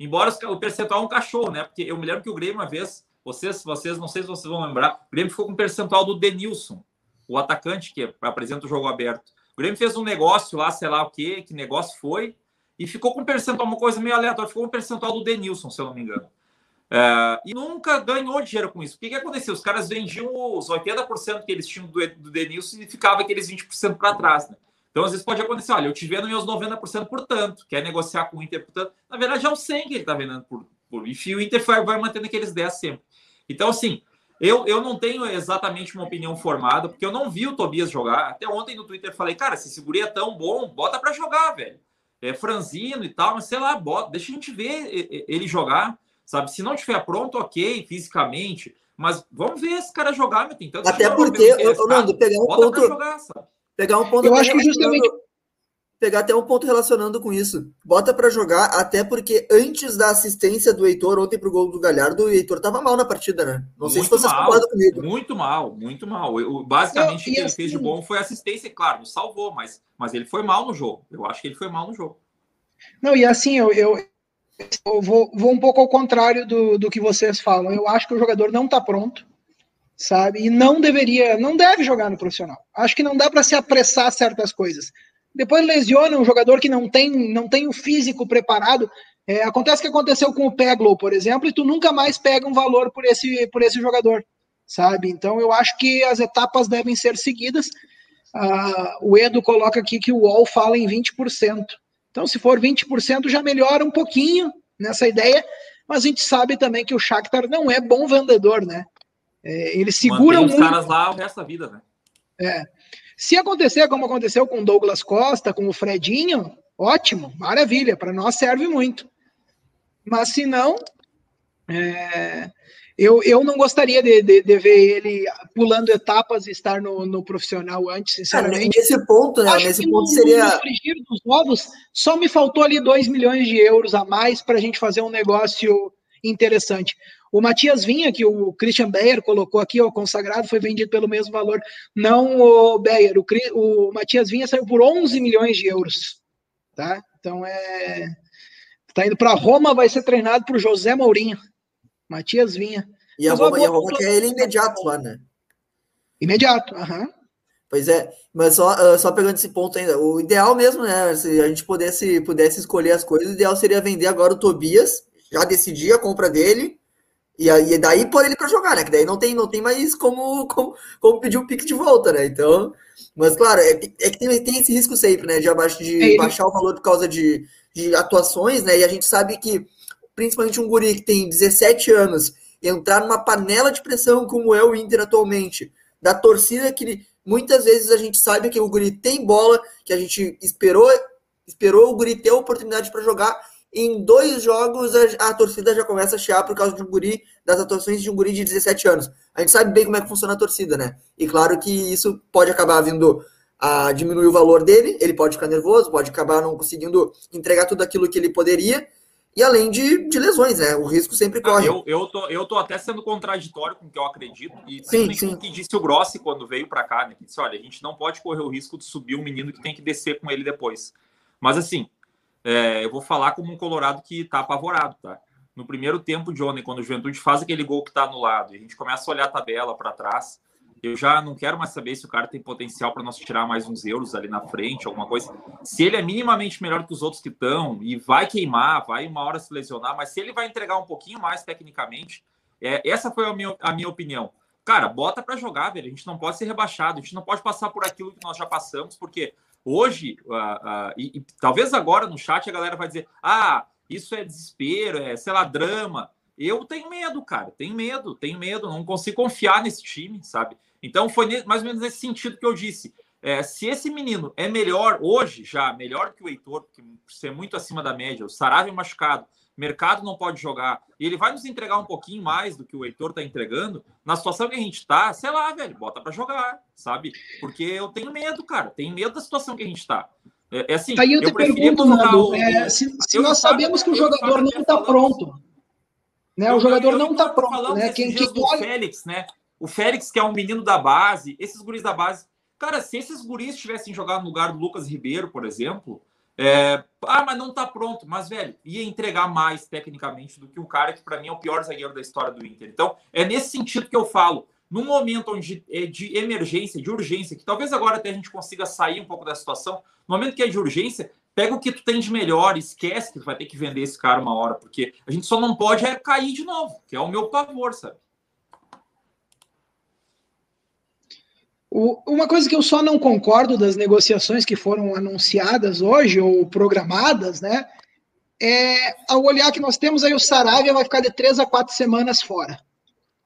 Embora o percentual é um cachorro, né? Porque eu me lembro que o Grêmio, uma vez, vocês, vocês, não sei se vocês vão lembrar, o Grêmio ficou com o percentual do Denilson, o atacante que apresenta o jogo aberto. O Grêmio fez um negócio lá, sei lá o quê, que negócio foi, e ficou com um percentual, uma coisa meio aleatória, ficou com um percentual do Denilson, se eu não me engano. É, e nunca ganhou dinheiro com isso. O que, que aconteceu? Os caras vendiam os 80% que eles tinham do, do Denilson e ficava aqueles 20% para trás. Né? Então, às vezes pode acontecer, olha, eu te vendo meus 90% por tanto, quer negociar com o Inter por tanto. Na verdade, é o 100 que ele está vendendo por, por. E o Inter vai, vai mantendo aqueles 10 sempre. Então, assim, eu, eu não tenho exatamente uma opinião formada, porque eu não vi o Tobias jogar. Até ontem no Twitter falei, cara, se esse é tão bom, bota para jogar, velho. É franzino e tal, mas sei lá, bota, deixa a gente ver ele jogar sabe? Se não estiver pronto, ok, fisicamente, mas vamos ver esse cara jogar, meu, tem tanto Até porque, eu, Nando, pegar um ponto, jogar, pegar um ponto, eu acho que justamente pegar até um ponto relacionando com isso. Bota para jogar, até porque antes da assistência do Heitor ontem pro gol do Galhardo, o Heitor tava mal na partida, né? Não sei muito se vocês mal, concordam comigo. Muito mal, muito mal. Eu, basicamente, o que ele fez de assim bom foi assistência, claro, salvou, mas, mas ele foi mal no jogo. Eu acho que ele foi mal no jogo. Não, e assim, eu, eu, eu vou, vou um pouco ao contrário do, do que vocês falam. Eu acho que o jogador não está pronto, sabe? E não deveria, não deve jogar no profissional. Acho que não dá para se apressar certas coisas. Depois lesiona um jogador que não tem, não tem o físico preparado. É, acontece que aconteceu com o Peglow, por exemplo, e tu nunca mais pega um valor por esse, por esse jogador, sabe? Então eu acho que as etapas devem ser seguidas. Ah, o Edo coloca aqui que o UOL fala em 20%. Então, se for 20%, já melhora um pouquinho nessa ideia, mas a gente sabe também que o Shakhtar não é bom vendedor, né? É, ele segura Mantém muito. os caras lá o resto da vida, né? É. Se acontecer como aconteceu com o Douglas Costa, com o Fredinho, ótimo, maravilha, para nós serve muito. Mas se não, é, eu, eu não gostaria de, de, de, ver ele pulando etapas e estar no, no profissional antes, sinceramente. nesse ponto, né? Acho nesse ponto no, seria. No dos novos, só me faltou ali 2 milhões de euros a mais para a gente fazer um negócio interessante. O Matias Vinha, que o Christian Beyer colocou aqui, o consagrado, foi vendido pelo mesmo valor. Não o Beyer, o, o Matias Vinha saiu por 11 milhões de euros. Tá? Então é. Está indo para Roma, vai ser treinado por José Mourinho. Matias Vinha. E a Roma, e a Roma quer ele imediato lá, né? Imediato, aham. Uhum. Pois é, mas só, uh, só pegando esse ponto ainda, o ideal mesmo, né? Se a gente pudesse, pudesse escolher as coisas, o ideal seria vender agora o Tobias, já decidir a compra dele, e aí daí pôr ele para jogar, né? Que daí não tem, não tem mais como, como, como pedir o pique de volta, né? Então, mas claro, é, é que tem, tem esse risco sempre, né? De, abaixo, de é, baixar o valor por causa de, de atuações, né? E a gente sabe que principalmente um guri que tem 17 anos, entrar numa panela de pressão como é o Inter atualmente, da torcida que muitas vezes a gente sabe que o guri tem bola, que a gente esperou esperou o guri ter a oportunidade para jogar. Em dois jogos a, a, torcida já começa a chiar por causa de um guri, das atuações de um guri de 17 anos. A gente sabe bem como é que funciona a torcida, né? E claro que isso pode acabar vindo a diminuir o valor dele, ele pode ficar nervoso, pode acabar não conseguindo entregar tudo aquilo que ele poderia, e além de, de lesões, né? O risco sempre ah, corre. Eu, eu, tô, eu tô até sendo contraditório com o que eu acredito, e sim, sim. que disse o Grossi quando veio para cá, né? Que disse: olha, a gente não pode correr o risco de subir um menino que tem que descer com ele depois. Mas assim, é, eu vou falar como um Colorado que tá apavorado, tá? No primeiro tempo, Johnny, quando o Juventude faz aquele gol que tá anulado, e a gente começa a olhar a tabela para trás, eu já não quero mais saber se o cara tem potencial para nós tirar mais uns euros ali na frente, alguma coisa. Se ele é minimamente melhor que os outros que estão e vai queimar, vai uma hora se lesionar, mas se ele vai entregar um pouquinho mais tecnicamente, é, essa foi a minha, a minha opinião. Cara, bota para jogar, velho. A gente não pode ser rebaixado, a gente não pode passar por aquilo que nós já passamos, porque hoje, uh, uh, e, e talvez agora no chat a galera vai dizer: ah, isso é desespero, é, sei lá, drama. Eu tenho medo, cara, tenho medo, tenho medo, não consigo confiar nesse time, sabe? Então foi mais ou menos nesse sentido que eu disse. É, se esse menino é melhor hoje, já melhor que o Heitor, que ser muito acima da média, o Saravia machucado, mercado não pode jogar, e ele vai nos entregar um pouquinho mais do que o Heitor tá entregando, na situação que a gente tá, sei lá, velho, bota para jogar, sabe? Porque eu tenho medo, cara, tenho medo da situação que a gente tá. É, é assim, Aí eu, eu te pergunto, Nando, o... é, se, se nós sabemos que o jogador não está pronto, né? O jogador não está pronto, né? Quem, quem olha... Félix, né? O Félix, que é um menino da base, esses guris da base. Cara, se esses guris tivessem jogado no lugar do Lucas Ribeiro, por exemplo, é... ah, mas não tá pronto. Mas, velho, ia entregar mais tecnicamente do que o cara que, para mim, é o pior zagueiro da história do Inter. Então, é nesse sentido que eu falo. Num momento onde é de emergência, de urgência, que talvez agora até a gente consiga sair um pouco da situação, no momento que é de urgência, pega o que tu tem de melhor, esquece que tu vai ter que vender esse cara uma hora, porque a gente só não pode é cair de novo, que é o meu pavor, sabe? Uma coisa que eu só não concordo das negociações que foram anunciadas hoje ou programadas, né? É ao olhar que nós temos aí o Saravia vai ficar de três a quatro semanas fora.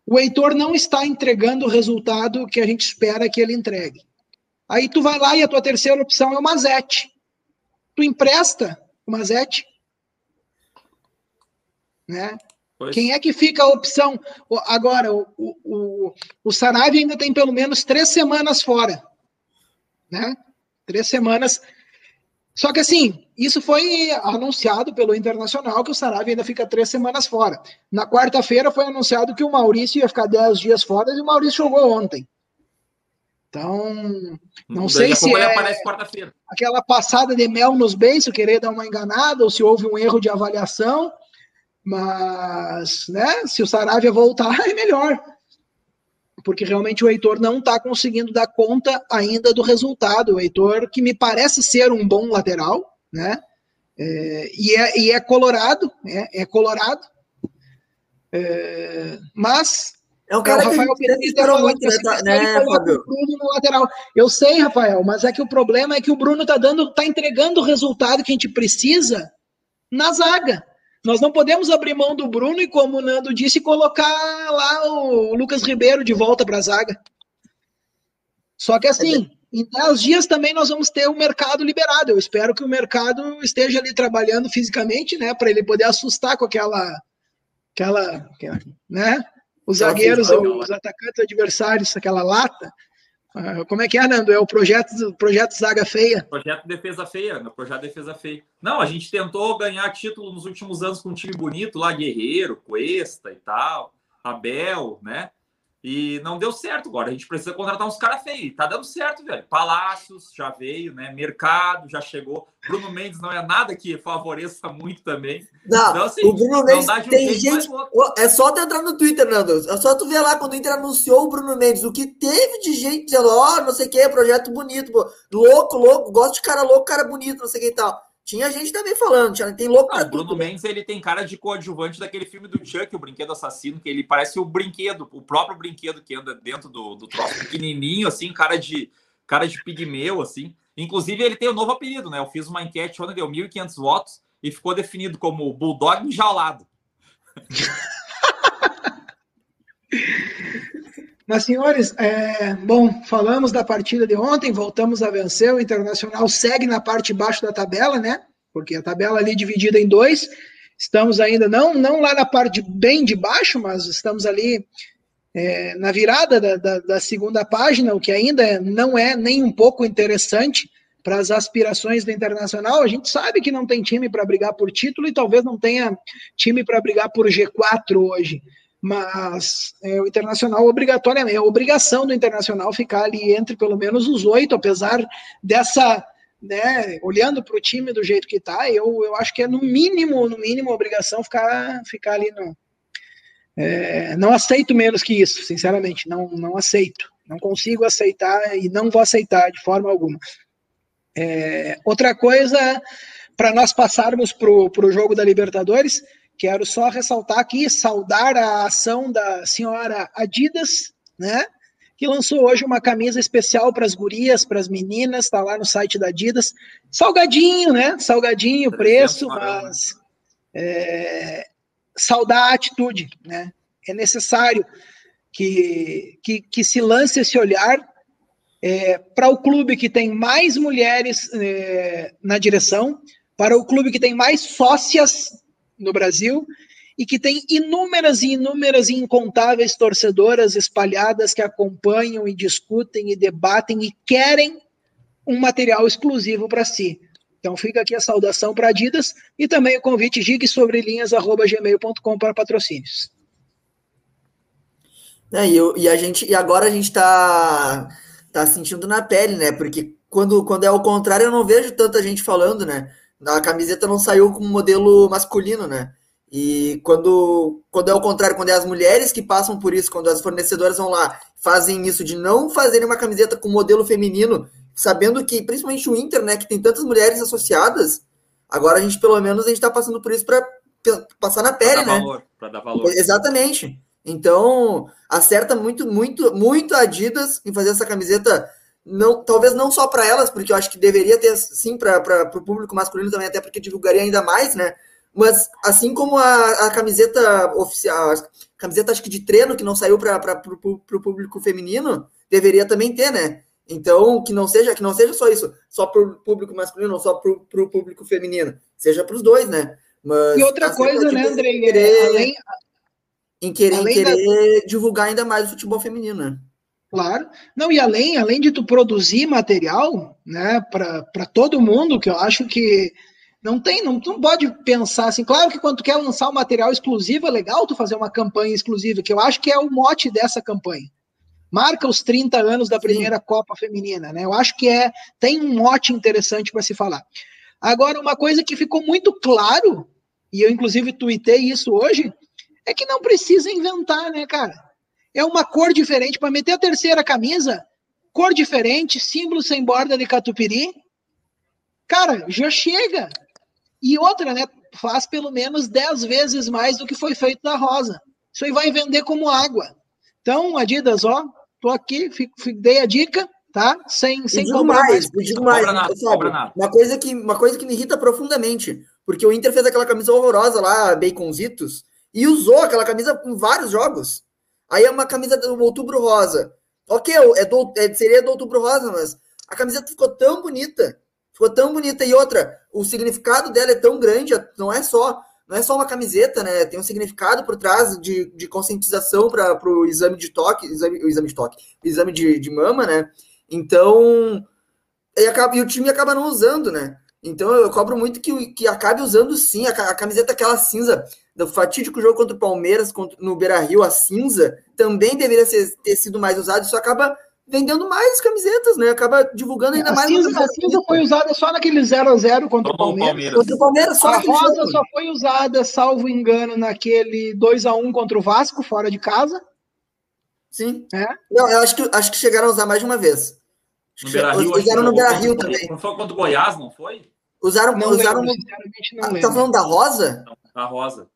O Heitor não está entregando o resultado que a gente espera que ele entregue. Aí tu vai lá e a tua terceira opção é o Mazete. Tu empresta o Mazete, né? Pois. Quem é que fica a opção? Agora, o, o, o Saraiva ainda tem pelo menos três semanas fora. Né? Três semanas. Só que assim, isso foi anunciado pelo Internacional que o Saraiva ainda fica três semanas fora. Na quarta-feira foi anunciado que o Maurício ia ficar dez dias fora e o Maurício jogou ontem. Então, não Daí sei se é aquela passada de mel nos beiços, querer dar uma enganada, ou se houve um erro de avaliação. Mas, né, se o Saravia voltar, <laughs> é melhor. Porque realmente o Heitor não está conseguindo dar conta ainda do resultado. O Heitor, que me parece ser um bom lateral, né? É, e, é, e é colorado, é, é colorado. É, mas é um cara é, o Rafael que esperou muito, né, tá, né Fábio? no lateral. Eu sei, Rafael, mas é que o problema é que o Bruno tá dando, tá entregando o resultado que a gente precisa na zaga. Nós não podemos abrir mão do Bruno e, como o Nando disse, colocar lá o Lucas Ribeiro de volta para a zaga. Só que assim, em 10 dias também nós vamos ter o mercado liberado. Eu espero que o mercado esteja ali trabalhando fisicamente, né, para ele poder assustar com aquela, aquela, né, os zagueiros, os atacantes adversários, aquela lata. Ah, como é que é, Nando? É o projeto, projeto Zaga Feia? Projeto Defesa Feia, no projeto Defesa Feia. Não, a gente tentou ganhar título nos últimos anos com um time bonito lá, Guerreiro, Cuesta e tal, Abel, né? E não deu certo agora. A gente precisa contratar uns caras feios. Tá dando certo, velho. Palácios já veio, né? Mercado já chegou. Bruno Mendes não é nada que favoreça muito também. Não, então, assim, o Bruno Mendes tem gente. É só tu entrar no Twitter, Nando. É só tu ver lá quando o Inter anunciou o Bruno Mendes. O que teve de gente dizendo, ó, oh, não sei o que, projeto bonito, pô. Louco, louco, gosto de cara louco, cara bonito, não sei o que e tal. Tinha gente também falando, tinha, tem louco ah, Bruno tudo? Mendes, ele tem cara de coadjuvante daquele filme do Chuck, o Brinquedo Assassino, que ele parece o brinquedo, o próprio brinquedo que anda dentro do, do troço, pequenininho, assim, cara de cara de pigmeu, assim. Inclusive, ele tem o um novo apelido, né? Eu fiz uma enquete onde deu 1.500 votos e ficou definido como Bulldog enjaulado. <laughs> Mas, senhores, é, bom, falamos da partida de ontem, voltamos a vencer. O Internacional segue na parte de baixo da tabela, né? Porque a tabela ali é dividida em dois. Estamos ainda não, não lá na parte bem de baixo, mas estamos ali é, na virada da, da, da, segunda página, o que ainda não é nem um pouco interessante para as aspirações do Internacional. A gente sabe que não tem time para brigar por título e talvez não tenha time para brigar por G4 hoje mas é, o Internacional obrigatoriamente, é obrigação do Internacional ficar ali entre pelo menos os oito, apesar dessa, né, olhando para o time do jeito que está, eu, eu acho que é no mínimo, no mínimo, obrigação ficar, ficar ali no. É, não aceito menos que isso, sinceramente, não, não aceito, não consigo aceitar e não vou aceitar de forma alguma. É, outra coisa, para nós passarmos para o jogo da Libertadores, Quero só ressaltar aqui, saudar a ação da senhora Adidas, né? Que lançou hoje uma camisa especial para as gurias, para as meninas, está lá no site da Adidas. Salgadinho, né? Salgadinho o preço, mas é, saudar a atitude, né? É necessário que, que, que se lance esse olhar é, para o clube que tem mais mulheres é, na direção, para o clube que tem mais sócias no Brasil e que tem inúmeras e inúmeras e incontáveis torcedoras espalhadas que acompanham e discutem e debatem e querem um material exclusivo para si. Então fica aqui a saudação para Adidas e também o convite gigsobrelinhas@gmail.com para patrocínios. É, e, e, a gente e agora a gente está tá sentindo na pele, né? Porque quando, quando é o contrário, eu não vejo tanta gente falando, né? A camiseta não saiu com modelo masculino, né? E quando, quando é o contrário, quando é as mulheres que passam por isso, quando as fornecedoras vão lá, fazem isso de não fazerem uma camiseta com modelo feminino, sabendo que, principalmente o Inter, né, que tem tantas mulheres associadas, agora a gente, pelo menos, a gente tá passando por isso para passar na pele, pra né? Valor, pra dar valor. Exatamente. Então, acerta muito, muito, muito a Adidas em fazer essa camiseta não, talvez não só para elas, porque eu acho que deveria ter sim para o público masculino também, até porque divulgaria ainda mais, né? Mas assim como a, a camiseta oficial, a camiseta acho que de treino que não saiu para o público feminino, deveria também ter, né? Então, que não seja que não seja só isso, só para o público masculino, ou só para o público feminino, seja para os dois, né? Mas, e outra coisa, né, Andrei? Querer, além, em querer, em querer da... divulgar ainda mais o futebol feminino, né? Claro. Não, e além, além de tu produzir material, né, para todo mundo, que eu acho que não tem, não, não pode pensar assim. Claro que quando tu quer lançar um material exclusivo, é legal tu fazer uma campanha exclusiva, que eu acho que é o mote dessa campanha. Marca os 30 anos da primeira Sim. Copa Feminina, né? Eu acho que é tem um mote interessante para se falar. Agora, uma coisa que ficou muito claro, e eu inclusive tuitei isso hoje, é que não precisa inventar, né, cara? É uma cor diferente. Para meter a terceira camisa, cor diferente, símbolo sem borda de catupiry. Cara, já chega. E outra, né? Faz pelo menos 10 vezes mais do que foi feito na rosa. Isso aí vai vender como água. Então, Adidas, ó, tô aqui, fico, dei a dica, tá? Sem, sem digo mais, mais. digo mais. Nada, sabe? Uma, coisa que, uma coisa que me irrita profundamente, porque o Inter fez aquela camisa horrorosa lá, Baconzitos, e usou aquela camisa em vários jogos. Aí é uma camisa do Outubro Rosa. Ok, é do, é, seria do Outubro Rosa, mas a camiseta ficou tão bonita. Ficou tão bonita. E outra, o significado dela é tão grande, não é só não é só uma camiseta, né? Tem um significado por trás de, de conscientização para o exame de toque, exame, o exame de toque, exame de, de mama, né? Então, e, acaba, e o time acaba não usando, né? Então eu cobro muito que, que acabe usando sim a, a camiseta aquela cinza do fatídico jogo contra o Palmeiras contra, no Beira Rio, a cinza, também deveria ser, ter sido mais usado. Isso acaba vendendo mais camisetas, né? Acaba divulgando ainda a mais. Cinza, a cinza foi usada só naquele 0x0 contra o Palmeiras. Palmeiras. Contra o Palmeiras só a rosa jogo. só foi usada, salvo engano, naquele 2x1 contra o Vasco, fora de casa. Sim. É? Não, eu acho que, acho que chegaram a usar mais de uma vez. No Beira Rio, usaram no Beira Rio também. Não foi contra o Goiás, não foi? Usaram, não usaram lembro, no... não ah, tá falando da Rosa? Não, a Rosa.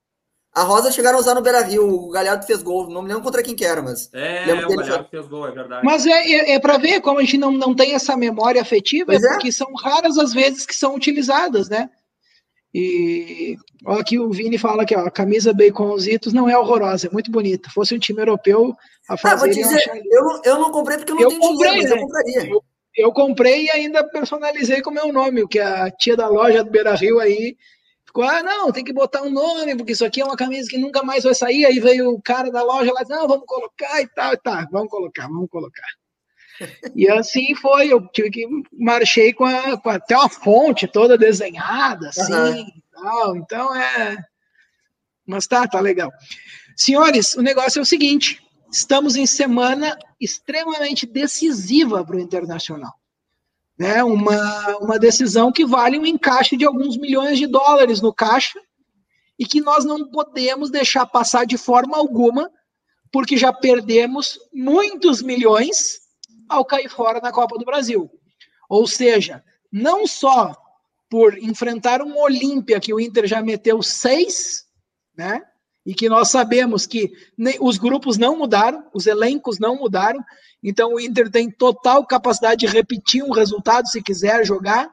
A Rosa chegaram a usar no Beira Rio, o Galhardo fez gol, não me lembro contra quem que era, mas. É, o Galhardo fez gol, é verdade. Mas é, é, é para ver como a gente não, não tem essa memória afetiva, é porque são raras as vezes que são utilizadas, né? E ó, aqui o Vini fala que ó, a camisa Baconzitos não é horrorosa, é muito bonita. Fosse um time europeu, a fazer. Ah, vou dizer, eu, não, eu não comprei porque eu não eu tenho comprei, dinheiro, mas né? eu compraria. Eu, eu comprei e ainda personalizei com o meu nome, o que a tia da loja do Beira Rio aí Ficou, ah, não, tem que botar um nome, porque isso aqui é uma camisa que nunca mais vai sair. Aí veio o cara da loja lá, não, vamos colocar e tal, e tá, vamos colocar, vamos colocar. <laughs> E assim foi, eu tive que marchei com, a, com até uma fonte toda desenhada, assim, uhum. tal. Então é. Mas tá, tá legal. Senhores, o negócio é o seguinte: estamos em semana extremamente decisiva para o Internacional né, uma, uma decisão que vale um encaixe de alguns milhões de dólares no caixa e que nós não podemos deixar passar de forma alguma, porque já perdemos muitos milhões ao cair fora na Copa do Brasil. Ou seja, não só por enfrentar um Olímpia que o Inter já meteu seis, né? E que nós sabemos que os grupos não mudaram, os elencos não mudaram, então o Inter tem total capacidade de repetir um resultado se quiser jogar.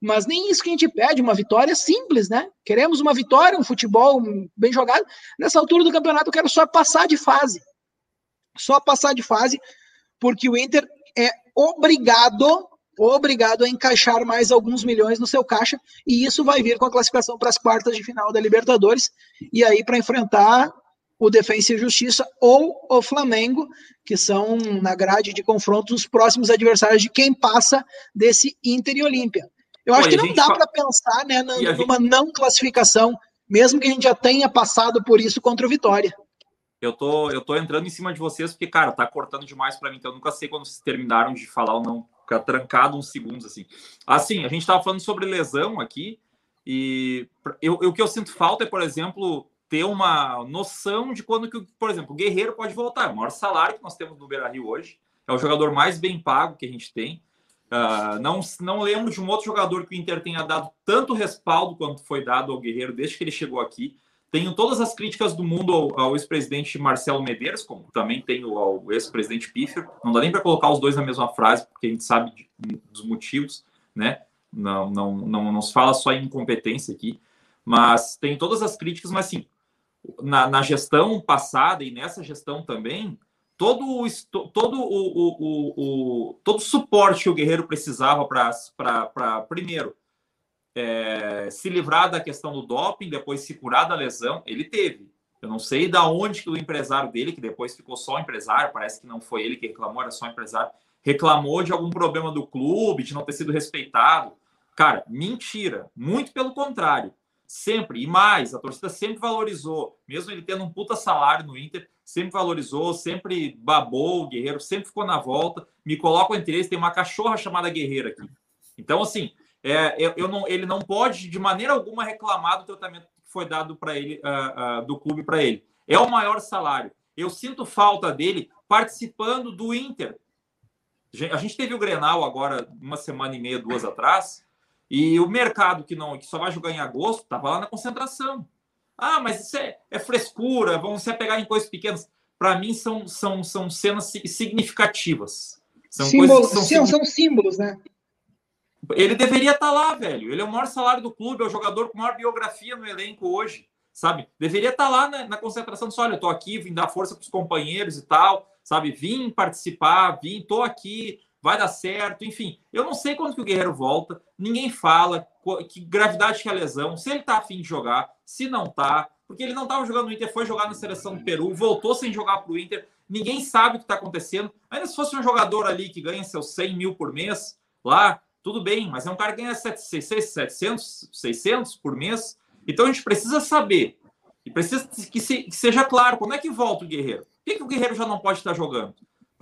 Mas nem isso que a gente pede, uma vitória simples, né? Queremos uma vitória, um futebol bem jogado. Nessa altura do campeonato, eu quero só passar de fase. Só passar de fase, porque o Inter é obrigado, obrigado a encaixar mais alguns milhões no seu caixa, e isso vai vir com a classificação para as quartas de final da Libertadores, e aí para enfrentar o Defensa e Justiça ou o Flamengo, que são na grade de confronto os próximos adversários de quem passa desse Inter e Olímpia. Eu acho que não dá para pensar né, numa gente... não classificação, mesmo que a gente já tenha passado por isso contra o Vitória. Eu tô, eu tô entrando em cima de vocês porque, cara, tá cortando demais para mim, então eu nunca sei quando vocês terminaram de falar ou não. Ficar trancado uns segundos assim. Assim, a gente tava falando sobre lesão aqui, e eu, eu, o que eu sinto falta é, por exemplo, ter uma noção de quando que, por exemplo, o Guerreiro pode voltar. É o maior salário que nós temos no Beira Rio hoje. É o jogador mais bem pago que a gente tem. Uh, não, não lembro de um outro jogador que o Inter tenha dado tanto respaldo quanto foi dado ao Guerreiro desde que ele chegou aqui. Tenho todas as críticas do mundo ao, ao ex-presidente Marcelo Medeiros, como também tenho ao ex-presidente Piffer. Não dá nem para colocar os dois na mesma frase, porque a gente sabe de, dos motivos, né? Não, não, não, não se fala só em incompetência aqui, mas tem todas as críticas, mas sim, na, na, gestão passada e nessa gestão também, todo o, todo o, o, o todo o suporte que o Guerreiro precisava para, primeiro, é, se livrar da questão do doping, depois se curar da lesão, ele teve. Eu não sei da onde que o empresário dele, que depois ficou só empresário, parece que não foi ele que reclamou, era só empresário, reclamou de algum problema do clube, de não ter sido respeitado. Cara, mentira. Muito pelo contrário sempre, e mais, a torcida sempre valorizou, mesmo ele tendo um puta salário no Inter, sempre valorizou, sempre babou o Guerreiro, sempre ficou na volta, me coloca entre eles, tem uma cachorra chamada Guerreiro aqui. Então, assim, é, eu, eu não, ele não pode, de maneira alguma, reclamar do tratamento que foi dado para ele, uh, uh, do clube para ele. É o maior salário. Eu sinto falta dele participando do Inter. A gente teve o Grenal agora, uma semana e meia, duas atrás, e o mercado que não que só vai jogar em agosto estava lá na concentração. Ah, mas isso é, é frescura, vamos se apegar em coisas pequenas. Para mim, são, são, são cenas significativas. São, símbolos, coisas são, são símbolos, né? Ele deveria estar tá lá, velho. Ele é o maior salário do clube, é o jogador com maior biografia no elenco hoje, sabe? Deveria estar tá lá na, na concentração. Só, olha, eu tô aqui, vim dar força para os companheiros e tal, sabe? Vim participar, vim, tô aqui, vai dar certo, enfim. Eu não sei quando que o Guerreiro volta, ninguém fala que gravidade que é a lesão, se ele tá afim de jogar, se não tá, porque ele não estava jogando no Inter, foi jogar na seleção do Peru, voltou sem jogar para o Inter, ninguém sabe o que está acontecendo. Ainda se fosse um jogador ali que ganha seus 100 mil por mês, lá, tudo bem, mas é um cara que ganha 700, 600 por mês. Então a gente precisa saber, e precisa que, se, que seja claro, quando é que volta o Guerreiro? Por que, que o Guerreiro já não pode estar jogando?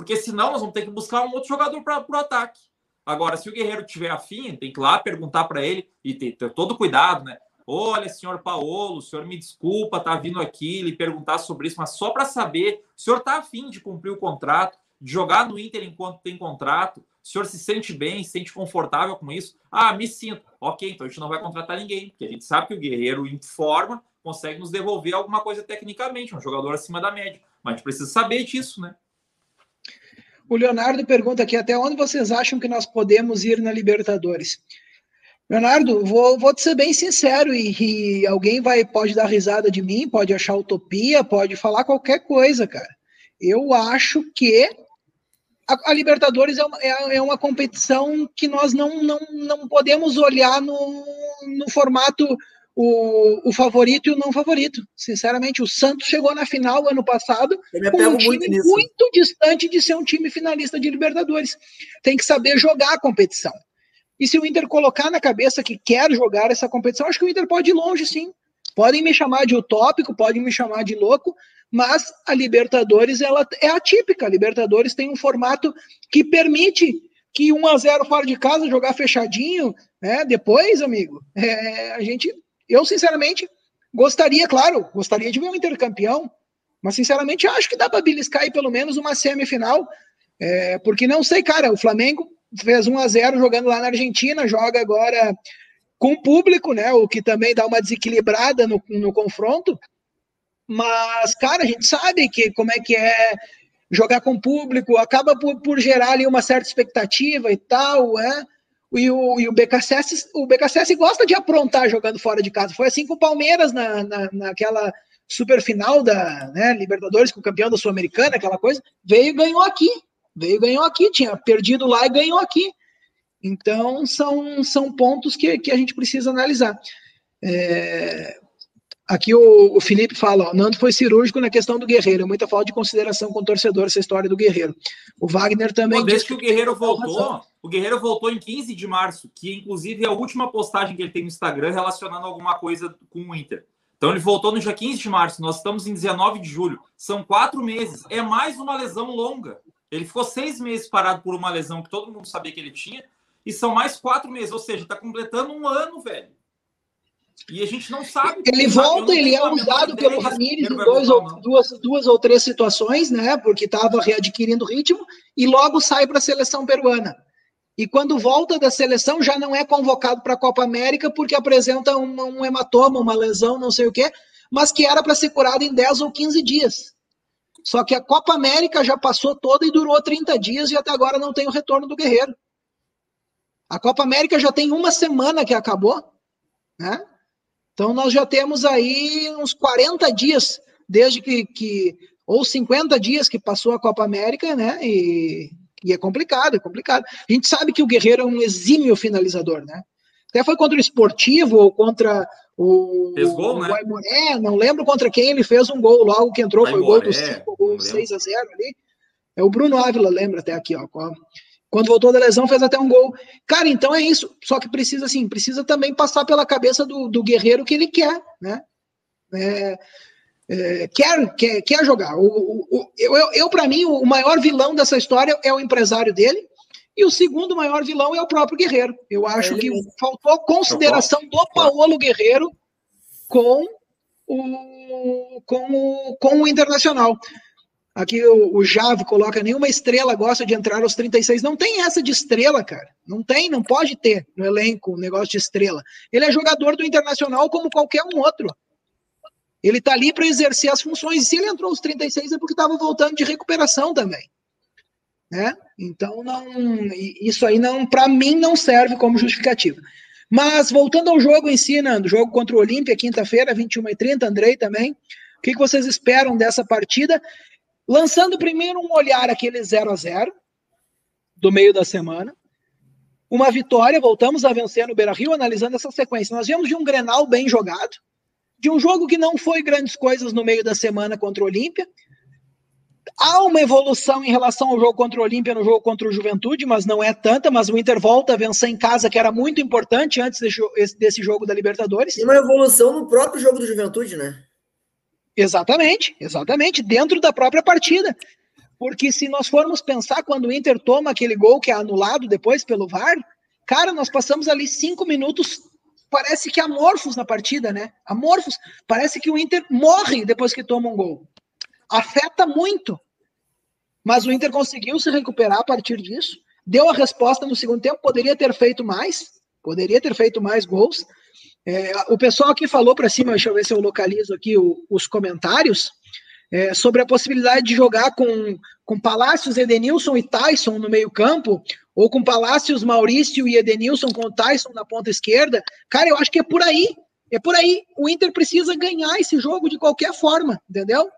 Porque senão nós vamos ter que buscar um outro jogador para o ataque. Agora, se o Guerreiro tiver afim, tem que ir lá perguntar para ele e ter, ter, todo cuidado, né? Olha, senhor Paolo, o senhor me desculpa, tá vindo aqui lhe perguntar sobre isso, mas só para saber, o senhor tá afim de cumprir o contrato, de jogar no Inter enquanto tem contrato, o senhor se sente bem, se sente confortável com isso? Ah, me sinto. Ok, então a gente não vai contratar ninguém, porque a gente sabe que o Guerreiro informa, consegue nos devolver alguma coisa tecnicamente, um jogador acima da média. Mas a gente precisa saber disso, né? O Leonardo pergunta aqui: até onde vocês acham que nós podemos ir na Libertadores? Leonardo, vou, vou ser bem sincero, e, e, alguém vai pode dar risada de mim, pode achar utopia, pode falar qualquer coisa, cara. Eu acho que a, a Libertadores é uma, é, é uma, competição que nós não, não, não podemos olhar no, no formato o, o favorito e o não favorito. Sinceramente, o Santos chegou na final ano passado com um time muito, muito distante de ser um time finalista de Libertadores. Tem que saber jogar a competição. E se o Inter colocar na cabeça que quer jogar essa competição, acho que o Inter pode ir longe, sim. Podem me chamar de utópico, podem me chamar de louco, mas a Libertadores ela é atípica. A Libertadores tem um formato que permite que 1 a 0 fora de casa jogar fechadinho, né? Depois, amigo, é, a gente eu, sinceramente, gostaria, claro, gostaria de ver um intercampeão, mas, sinceramente, acho que dá para beliscar aí pelo menos uma semifinal, é, porque não sei, cara, o Flamengo fez 1 a 0 jogando lá na Argentina, joga agora com público, né, o que também dá uma desequilibrada no, no confronto, mas, cara, a gente sabe que como é que é jogar com público, acaba por, por gerar ali uma certa expectativa e tal, é, e o, e o BKSS, o BKSS gosta de aprontar jogando fora de casa. Foi assim com o Palmeiras na, na, naquela super final da né, Libertadores, com o campeão da Sul-Americana, aquela coisa. Veio e ganhou aqui. Veio e ganhou aqui. Tinha perdido lá e ganhou aqui. Então, são, são pontos que, que a gente precisa analisar. É, aqui o, o, Felipe fala, ó, Nando foi cirúrgico na questão do Guerreiro, muita falta de consideração com o torcedor essa história do Guerreiro. O Wagner também... Pô, desde que o Guerreiro voltou, o Guerreiro voltou em 15 de março, que inclusive é a última postagem que ele tem no Instagram relacionando alguma coisa com o Inter. Então ele voltou no dia 15 de março, nós estamos em 19 de julho. São quatro meses, é mais uma lesão longa. Ele ficou seis meses parado por uma lesão que todo mundo sabia que ele tinha, e são mais quatro meses, ou seja, está completando um ano, velho. E a gente não sabe. Ele volta, ele é usado pelo Ramires em dois ou, duas, duas ou três situações, né? Porque estava readquirindo ritmo, e logo sai para a seleção peruana. E quando volta da seleção, já não é convocado para a Copa América porque apresenta um, um, hematoma, uma lesão, não sei o quê, mas que era para ser curado em 10 ou 15 dias. Só que a Copa América já passou toda e durou 30 dias e até agora não tem o retorno do Guerreiro. A Copa América já tem uma semana que acabou, né? Então nós já temos aí uns 40 dias desde que, que ou 50 dias que passou a Copa América, né? E, e é complicado, é complicado. A gente sabe que o Guerreiro é um exímio finalizador, né? Até foi contra o Esportivo ou contra o, fez gol, o né? Guaimoré, não lembro contra quem ele fez um gol logo que entrou, foi o gol do 5, gol 6 a 0 ali. É o Bruno Ávila, lembra até aqui, ó. Quando voltou da lesão, fez até um gol. Cara, então é isso. Só que precisa, assim, precisa também passar pela cabeça do, do guerreiro que ele quer, né? É, é, quer, quer, quer jogar. O, o, eu, eu, eu para mim, o maior vilão dessa história é o empresário dele. E o segundo maior vilão é o próprio Guerreiro. Eu acho que faltou consideração do Paulo Guerreiro com o, com o, com o Internacional. Aqui o, o Jave coloca: nenhuma estrela gosta de entrar aos 36. Não tem essa de estrela, cara. Não tem, não pode ter no elenco um negócio de estrela. Ele é jogador do Internacional como qualquer um outro. Ele está ali para exercer as funções. E se ele entrou aos 36 é porque estava voltando de recuperação também. Né? Então, não, isso aí não, para mim, não serve como justificativa. Mas voltando ao jogo em si, Nando, jogo contra o Olímpia, quinta-feira, 21h30, Andrei também. O que vocês esperam dessa partida? Lançando primeiro um olhar aquele 0 a 0 do meio da semana. Uma vitória, voltamos a vencer no Beira Rio, analisando essa sequência. Nós viemos de um Grenal bem jogado, de um jogo que não foi grandes coisas no meio da semana contra o Olímpia. Há uma evolução em relação ao jogo contra o Olímpia no jogo contra o Juventude, mas não é tanta. Mas o Inter volta a vencer em casa, que era muito importante antes desse jogo da Libertadores. E uma evolução no próprio jogo do Juventude, né? Exatamente, exatamente, dentro da própria partida. Porque se nós formos pensar quando o Inter toma aquele gol que é anulado depois pelo VAR, cara, nós passamos ali cinco minutos, parece que amorfos na partida, né? Amorfos. Parece que o Inter morre depois que toma um gol. Afeta muito. Mas o Inter conseguiu se recuperar a partir disso, deu a resposta no segundo tempo, poderia ter feito mais, poderia ter feito mais gols, é, o pessoal aqui falou para cima, deixa eu ver se eu localizo aqui o, os comentários, é, sobre a possibilidade de jogar com, com Palácios, Edenilson e Tyson no meio-campo, ou com Palácios, Maurício e Edenilson com o Tyson na ponta esquerda. Cara, eu acho que é por aí. É por aí. O Inter precisa ganhar esse jogo de qualquer forma, entendeu?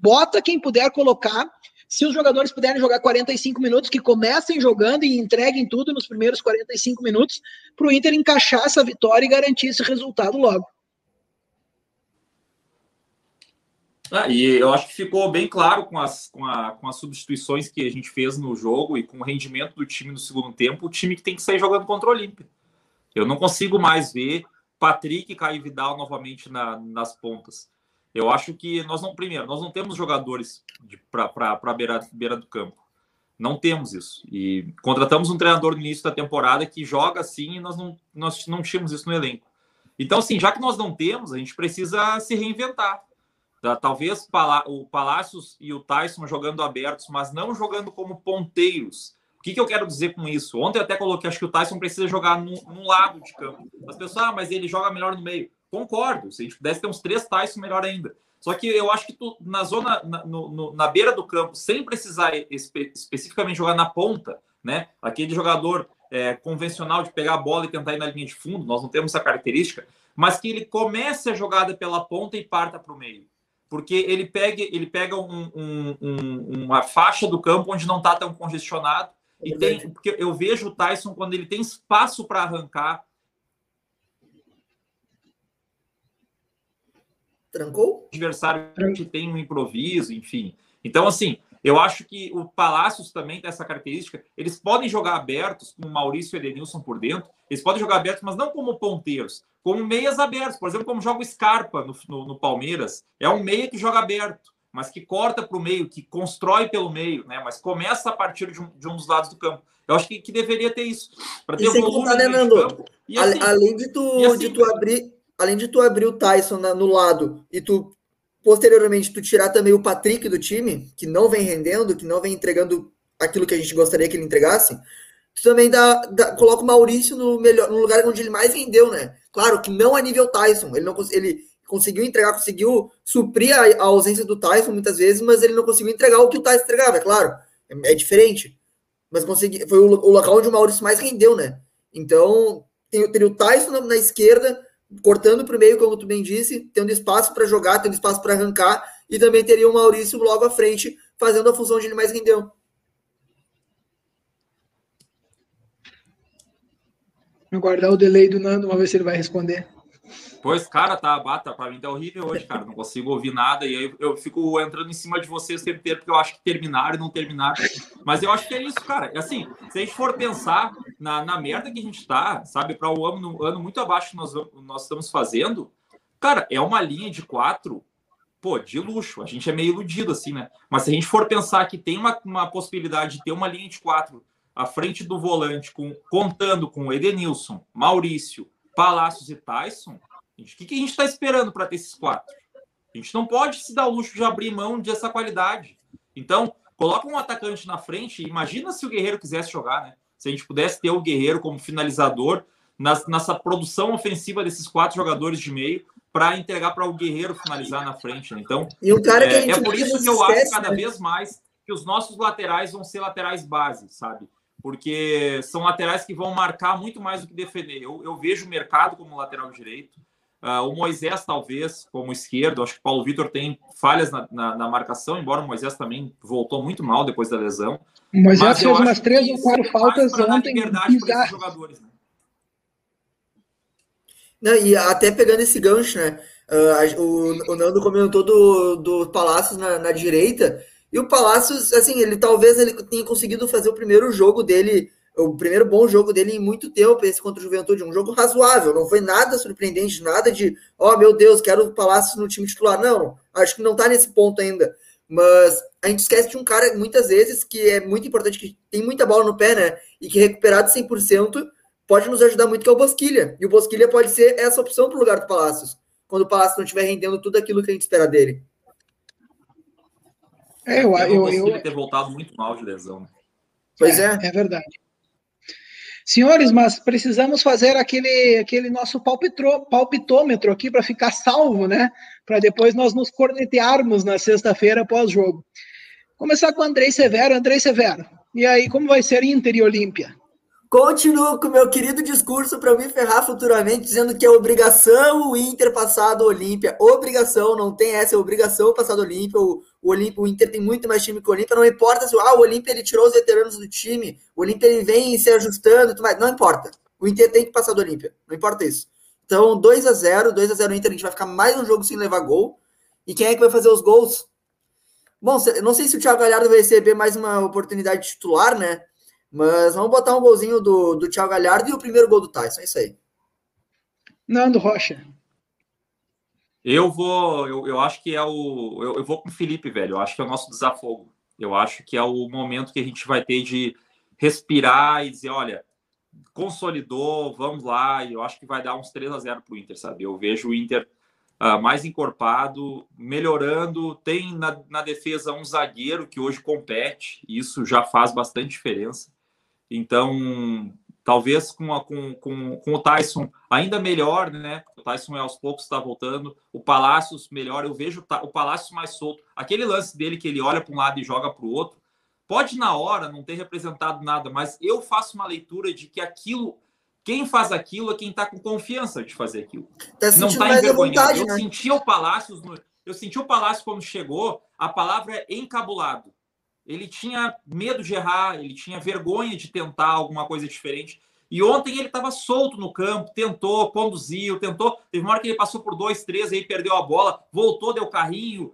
Bota quem puder colocar se os jogadores puderem jogar 45 minutos, que comecem jogando e entreguem tudo nos primeiros 45 minutos, para o Inter encaixar essa vitória e garantir esse resultado logo. Ah, e eu acho que ficou bem claro com as, com, a, com as substituições que a gente fez no jogo e com o rendimento do time no segundo tempo, o time que tem que sair jogando contra o Olímpia. Eu não consigo mais ver Patrick e Caio Vidal novamente na, nas pontas. Eu acho que nós não, primeiro, nós não temos jogadores para a beira, beira do campo. Não temos isso. E contratamos um treinador no início da temporada que joga assim e nós não, nós não tínhamos isso no elenco. Então, assim, já que nós não temos, a gente precisa se reinventar. Talvez o Palácios e o Tyson jogando abertos, mas não jogando como ponteiros. O que, que eu quero dizer com isso? Ontem eu até coloquei, acho que o Tyson precisa jogar num, num lado de campo. As pessoas, ah, mas ele joga melhor no meio. Concordo. Se a gente pudesse ter uns três Tyson, melhor ainda. Só que eu acho que tu, na zona, na, no, no, na beira do campo, sem precisar espe, especificamente jogar na ponta, né? Aquele jogador é, convencional de pegar a bola e tentar ir na linha de fundo, nós não temos essa característica, mas que ele comece a jogada pela ponta e parta para o meio. Porque ele pega, ele pega um, um, um, uma faixa do campo onde não está tão congestionado e tem, porque eu vejo o Tyson quando ele tem espaço para arrancar. Trancou? O adversário que tem um improviso, enfim. Então, assim, eu acho que o Palácios também tem essa característica. Eles podem jogar abertos, com o Maurício e Edenilson por dentro. Eles podem jogar abertos, mas não como ponteiros, como meias abertos. Por exemplo, como joga o Scarpa no, no, no Palmeiras. É um meia que joga aberto, mas que corta para o meio, que constrói pelo meio, né? Mas começa a partir de um, de um dos lados do campo. Eu acho que, que deveria ter isso. Para ter volume contar, né, Nando? Campo. E assim, além de tu, assim, de tu abrir, além de tu abrir o Tyson na, no lado e tu Posteriormente, tu tirar também o Patrick do time, que não vem rendendo, que não vem entregando aquilo que a gente gostaria que ele entregasse. Tu também dá, dá coloca o Maurício no, melhor, no lugar onde ele mais rendeu, né? Claro que não a nível Tyson. Ele, não, ele conseguiu entregar, conseguiu suprir a, a ausência do Tyson muitas vezes, mas ele não conseguiu entregar o que o Tyson entregava, é claro. É, é diferente. Mas consegui, foi o, o, local onde o Maurício mais rendeu, né? Então, tem, tem o Tyson na, na esquerda, cortando para o meio, como tu bem disse, tendo espaço para jogar, tendo espaço para arrancar, e também teria o Maurício logo à frente, fazendo a função de ele mais rendeu. Aguardar o delay do Nando, vamos ver se ele vai responder. Pois, cara, tá, bata, pra mim tá horrível hoje, cara. Não consigo ouvir nada. E aí eu fico entrando em cima de vocês o tempo porque eu acho que terminaram e não terminaram. Mas eu acho que é isso, cara. Assim, se a gente for pensar na, na merda que a gente tá, sabe, para o ano, ano muito abaixo que nós, nós estamos fazendo, cara, é uma linha de quatro, pô, de luxo. A gente é meio iludido, assim, né? Mas se a gente for pensar que tem uma, uma possibilidade de ter uma linha de quatro à frente do volante, com, contando com Edenilson, Maurício, Palácios e Tyson o que, que a gente está esperando para ter esses quatro? A gente não pode se dar o luxo de abrir mão dessa qualidade. Então, coloca um atacante na frente. Imagina se o Guerreiro quisesse jogar, né? Se a gente pudesse ter o Guerreiro como finalizador nessa produção ofensiva desses quatro jogadores de meio para entregar para o Guerreiro finalizar na frente. Né? Então, e o cara é, é por isso que eu esquece, acho cada né? vez mais que os nossos laterais vão ser laterais base, sabe? Porque são laterais que vão marcar muito mais do que defender. Eu, eu vejo o mercado como lateral direito. Uh, o Moisés, talvez, como esquerdo, acho que o Paulo Vitor tem falhas na, na, na, marcação, embora o Moisés também voltou muito mal depois da lesão. O Moisés fez umas três ou quatro faltas ontem. jogadores, né? Não, e até pegando esse gancho, né? Uh, o, o, Nando comentou do, do Palácios na, na, direita, e o Palácios, assim, ele talvez ele tenha conseguido fazer o primeiro jogo dele o primeiro bom jogo dele em muito tempo, esse contra o Juventude, um jogo razoável, não foi nada surpreendente, nada de, ó oh, meu Deus, quero o Palácio no time titular. Não, acho que não tá nesse ponto ainda. Mas a gente esquece de um cara, muitas vezes, que é muito importante, que tem muita bola no pé, né? E que recuperado 100% pode nos ajudar muito, que é o Bosquilha. E o Bosquilha pode ser essa opção para o lugar do Palácios, quando o Palácio não estiver rendendo tudo aquilo que a gente espera dele. É, eu, eu, eu, eu... ter voltado muito mal de lesão. Pois é. É, é verdade. Senhores, mas precisamos fazer aquele, aquele nosso palpitro, palpitômetro aqui para ficar salvo, né? Para depois nós nos cornetearmos na sexta-feira pós-jogo. Começar com o Andrei Severo. Andrei Severo, e aí, como vai ser Inter e Olímpia? Continuo com o meu querido discurso para me ferrar futuramente, dizendo que é obrigação o Inter passar do Olímpia. Obrigação, não tem essa, é obrigação passar do Olímpia. O, o, o Inter tem muito mais time que o Olímpia. Não importa se ah, o Olímpia ele tirou os veteranos do time, o Olímpia ele vem se ajustando, não importa. O Inter tem que passar do Olímpia, não importa isso. Então, 2 a 0 2 a 0 Inter, a gente vai ficar mais um jogo sem levar gol. E quem é que vai fazer os gols? Bom, não sei se o Thiago Galhardo vai receber mais uma oportunidade de titular, né? Mas vamos botar um golzinho do, do Thiago Galhardo e o primeiro gol do Tyson, é isso aí. Nando Rocha. Eu vou, eu, eu acho que é o. Eu, eu vou com o Felipe, velho. Eu acho que é o nosso desafogo. Eu acho que é o momento que a gente vai ter de respirar e dizer, olha, consolidou, vamos lá. E eu acho que vai dar uns 3 a 0 para o Inter, sabe? Eu vejo o Inter uh, mais encorpado, melhorando. Tem na, na defesa um zagueiro que hoje compete, e isso já faz bastante diferença. Então, talvez com, a, com, com, com, o Tyson ainda melhor, né? O Tyson aos poucos está voltando, o Palácios melhor. Eu vejo o Palácios mais solto. Aquele lance dele que ele olha para um lado e joga para o outro, pode na hora não ter representado nada, mas eu faço uma leitura de que aquilo. Quem faz aquilo é quem está com confiança de fazer aquilo. Tá não está envergonhado. Eu né? senti o Palácios, no, eu senti o Palácio quando chegou, a palavra é encabulado ele tinha medo de errar, ele tinha vergonha de tentar alguma coisa diferente. E ontem ele estava solto no campo, tentou, conduziu, tentou. Teve uma hora que ele passou por dois, três, aí perdeu a bola, voltou, deu carrinho.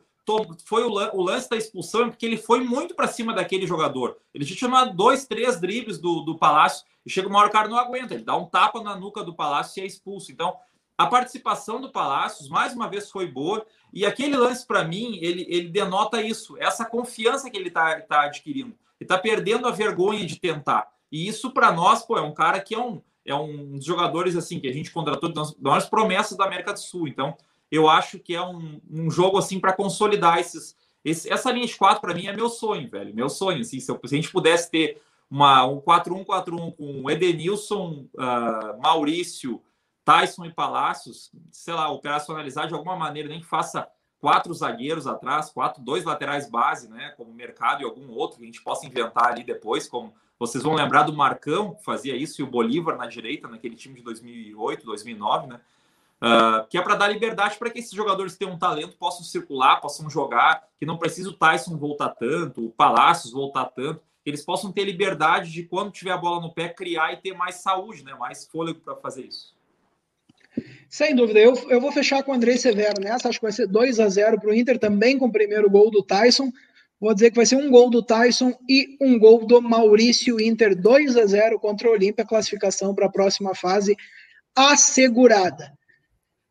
Foi o lance da expulsão, porque ele foi muito para cima daquele jogador. Ele tinha chamado dois, três dribles do, do Palácio e chega uma hora o cara não aguenta. Ele dá um tapa na nuca do Palácio e é expulso. Então, a participação do Palácios, mais uma vez, foi boa. E aquele lance, para mim, ele, ele denota isso, essa confiança que ele está tá adquirindo. Ele está perdendo a vergonha de tentar. E isso, para nós, pô, é um cara que é um, é um dos jogadores assim que a gente contratou das maiores promessas da América do Sul. Então, eu acho que é um, um jogo assim para consolidar esses. Esse, essa linha de quatro, para mim, é meu sonho, velho. Meu sonho. Assim, se, eu, se a gente pudesse ter uma, um 4-1-4-1 com Edenilson, uh, Maurício, Tyson e Palácios, sei lá, operacionalizar de alguma maneira, nem que faça quatro zagueiros atrás, quatro, dois laterais base, né? Como mercado e algum outro que a gente possa inventar ali depois, como vocês vão lembrar do Marcão, que fazia isso, e o Bolívar na direita, naquele time de 2008, 2009, né? Uh, que é para dar liberdade para que esses jogadores têm um talento possam circular, possam jogar, que não precisa o Tyson voltar tanto, o Palácios voltar tanto, que eles possam ter liberdade de, quando tiver a bola no pé, criar e ter mais saúde, né? mais fôlego para fazer isso. Sem dúvida, eu, eu vou fechar com o Andrei Severo nessa, acho que vai ser 2 a 0 para o Inter, também com o primeiro gol do Tyson. Vou dizer que vai ser um gol do Tyson e um gol do Maurício Inter, 2 a 0 contra o Olímpia, classificação para a próxima fase assegurada.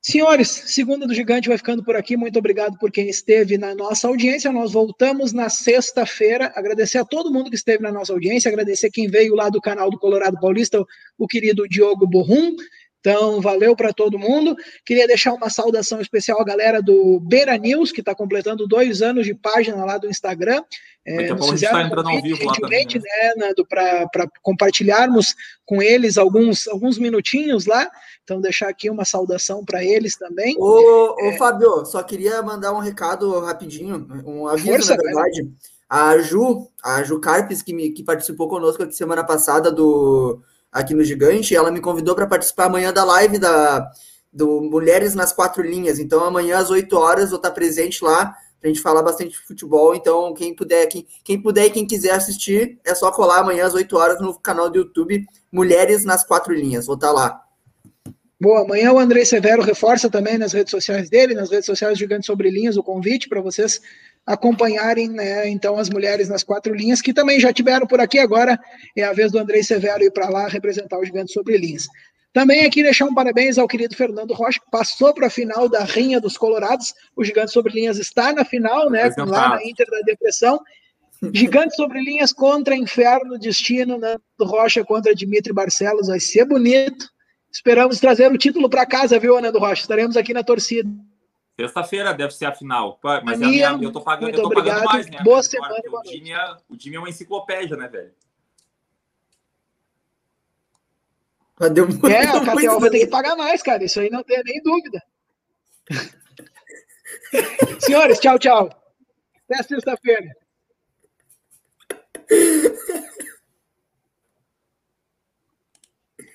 Senhores, segunda do Gigante vai ficando por aqui. Muito obrigado por quem esteve na nossa audiência. Nós voltamos na sexta-feira. Agradecer a todo mundo que esteve na nossa audiência, agradecer quem veio lá do canal do Colorado Paulista, o querido Diogo Borrum. Então, valeu para todo mundo. Queria deixar uma saudação especial à galera do Beira News, que está completando dois anos de página lá do Instagram. É, nos fizeram tá entrando ao vivo lá também, né? né, para compartilharmos com eles alguns, alguns minutinhos lá. Então, deixar aqui uma saudação para eles também. Ô, é... ô, Fábio, só queria mandar um recado rapidinho, um aviso, Força, na verdade. Cara. A Ju, a Ju Carpes, que, me, que participou conosco aqui semana passada do aqui no Gigante, ela me convidou para participar amanhã da live da, do Mulheres nas Quatro Linhas. Então, amanhã às 8 horas vou estar presente lá para a gente falar bastante de futebol. Então, quem puder, quem, quem puder e quem quiser assistir, é só colar amanhã às 8 horas no canal do YouTube Mulheres nas Quatro Linhas. Vou estar lá. Boa, amanhã o Andrei Severo reforça também nas redes sociais dele, nas redes sociais Gigante Sobre Linhas, o convite para vocês acompanharem, né, então, as mulheres nas quatro linhas, que também já tiveram por aqui, agora é a vez do Andrei Severo ir para lá representar o Gigante Sobre Linhas. Também aqui deixar um parabéns ao querido Fernando Rocha, que passou para a final da Rinha dos Colorados. O Gigante Sobre Linhas está na final, né? Lá na Inter da Depressão. Gigante Sobre Linhas contra Inferno Destino, Nando Rocha contra Dimitri Barcelos. Vai ser bonito. Esperamos trazer o título para casa, viu, Nando Rocha? Estaremos aqui na torcida. Sexta-feira deve ser a final. Mas é minha, eu tô pagando, eu tô obrigado. mais, né? Boa semana, boa o, time é, o time é uma enciclopédia, né, velho? Deu é, o <laughs> KTO vai ter que pagar mais, cara. Isso aí não tem nem dúvida. <laughs> Senhores, tchau, tchau. Até sexta-feira.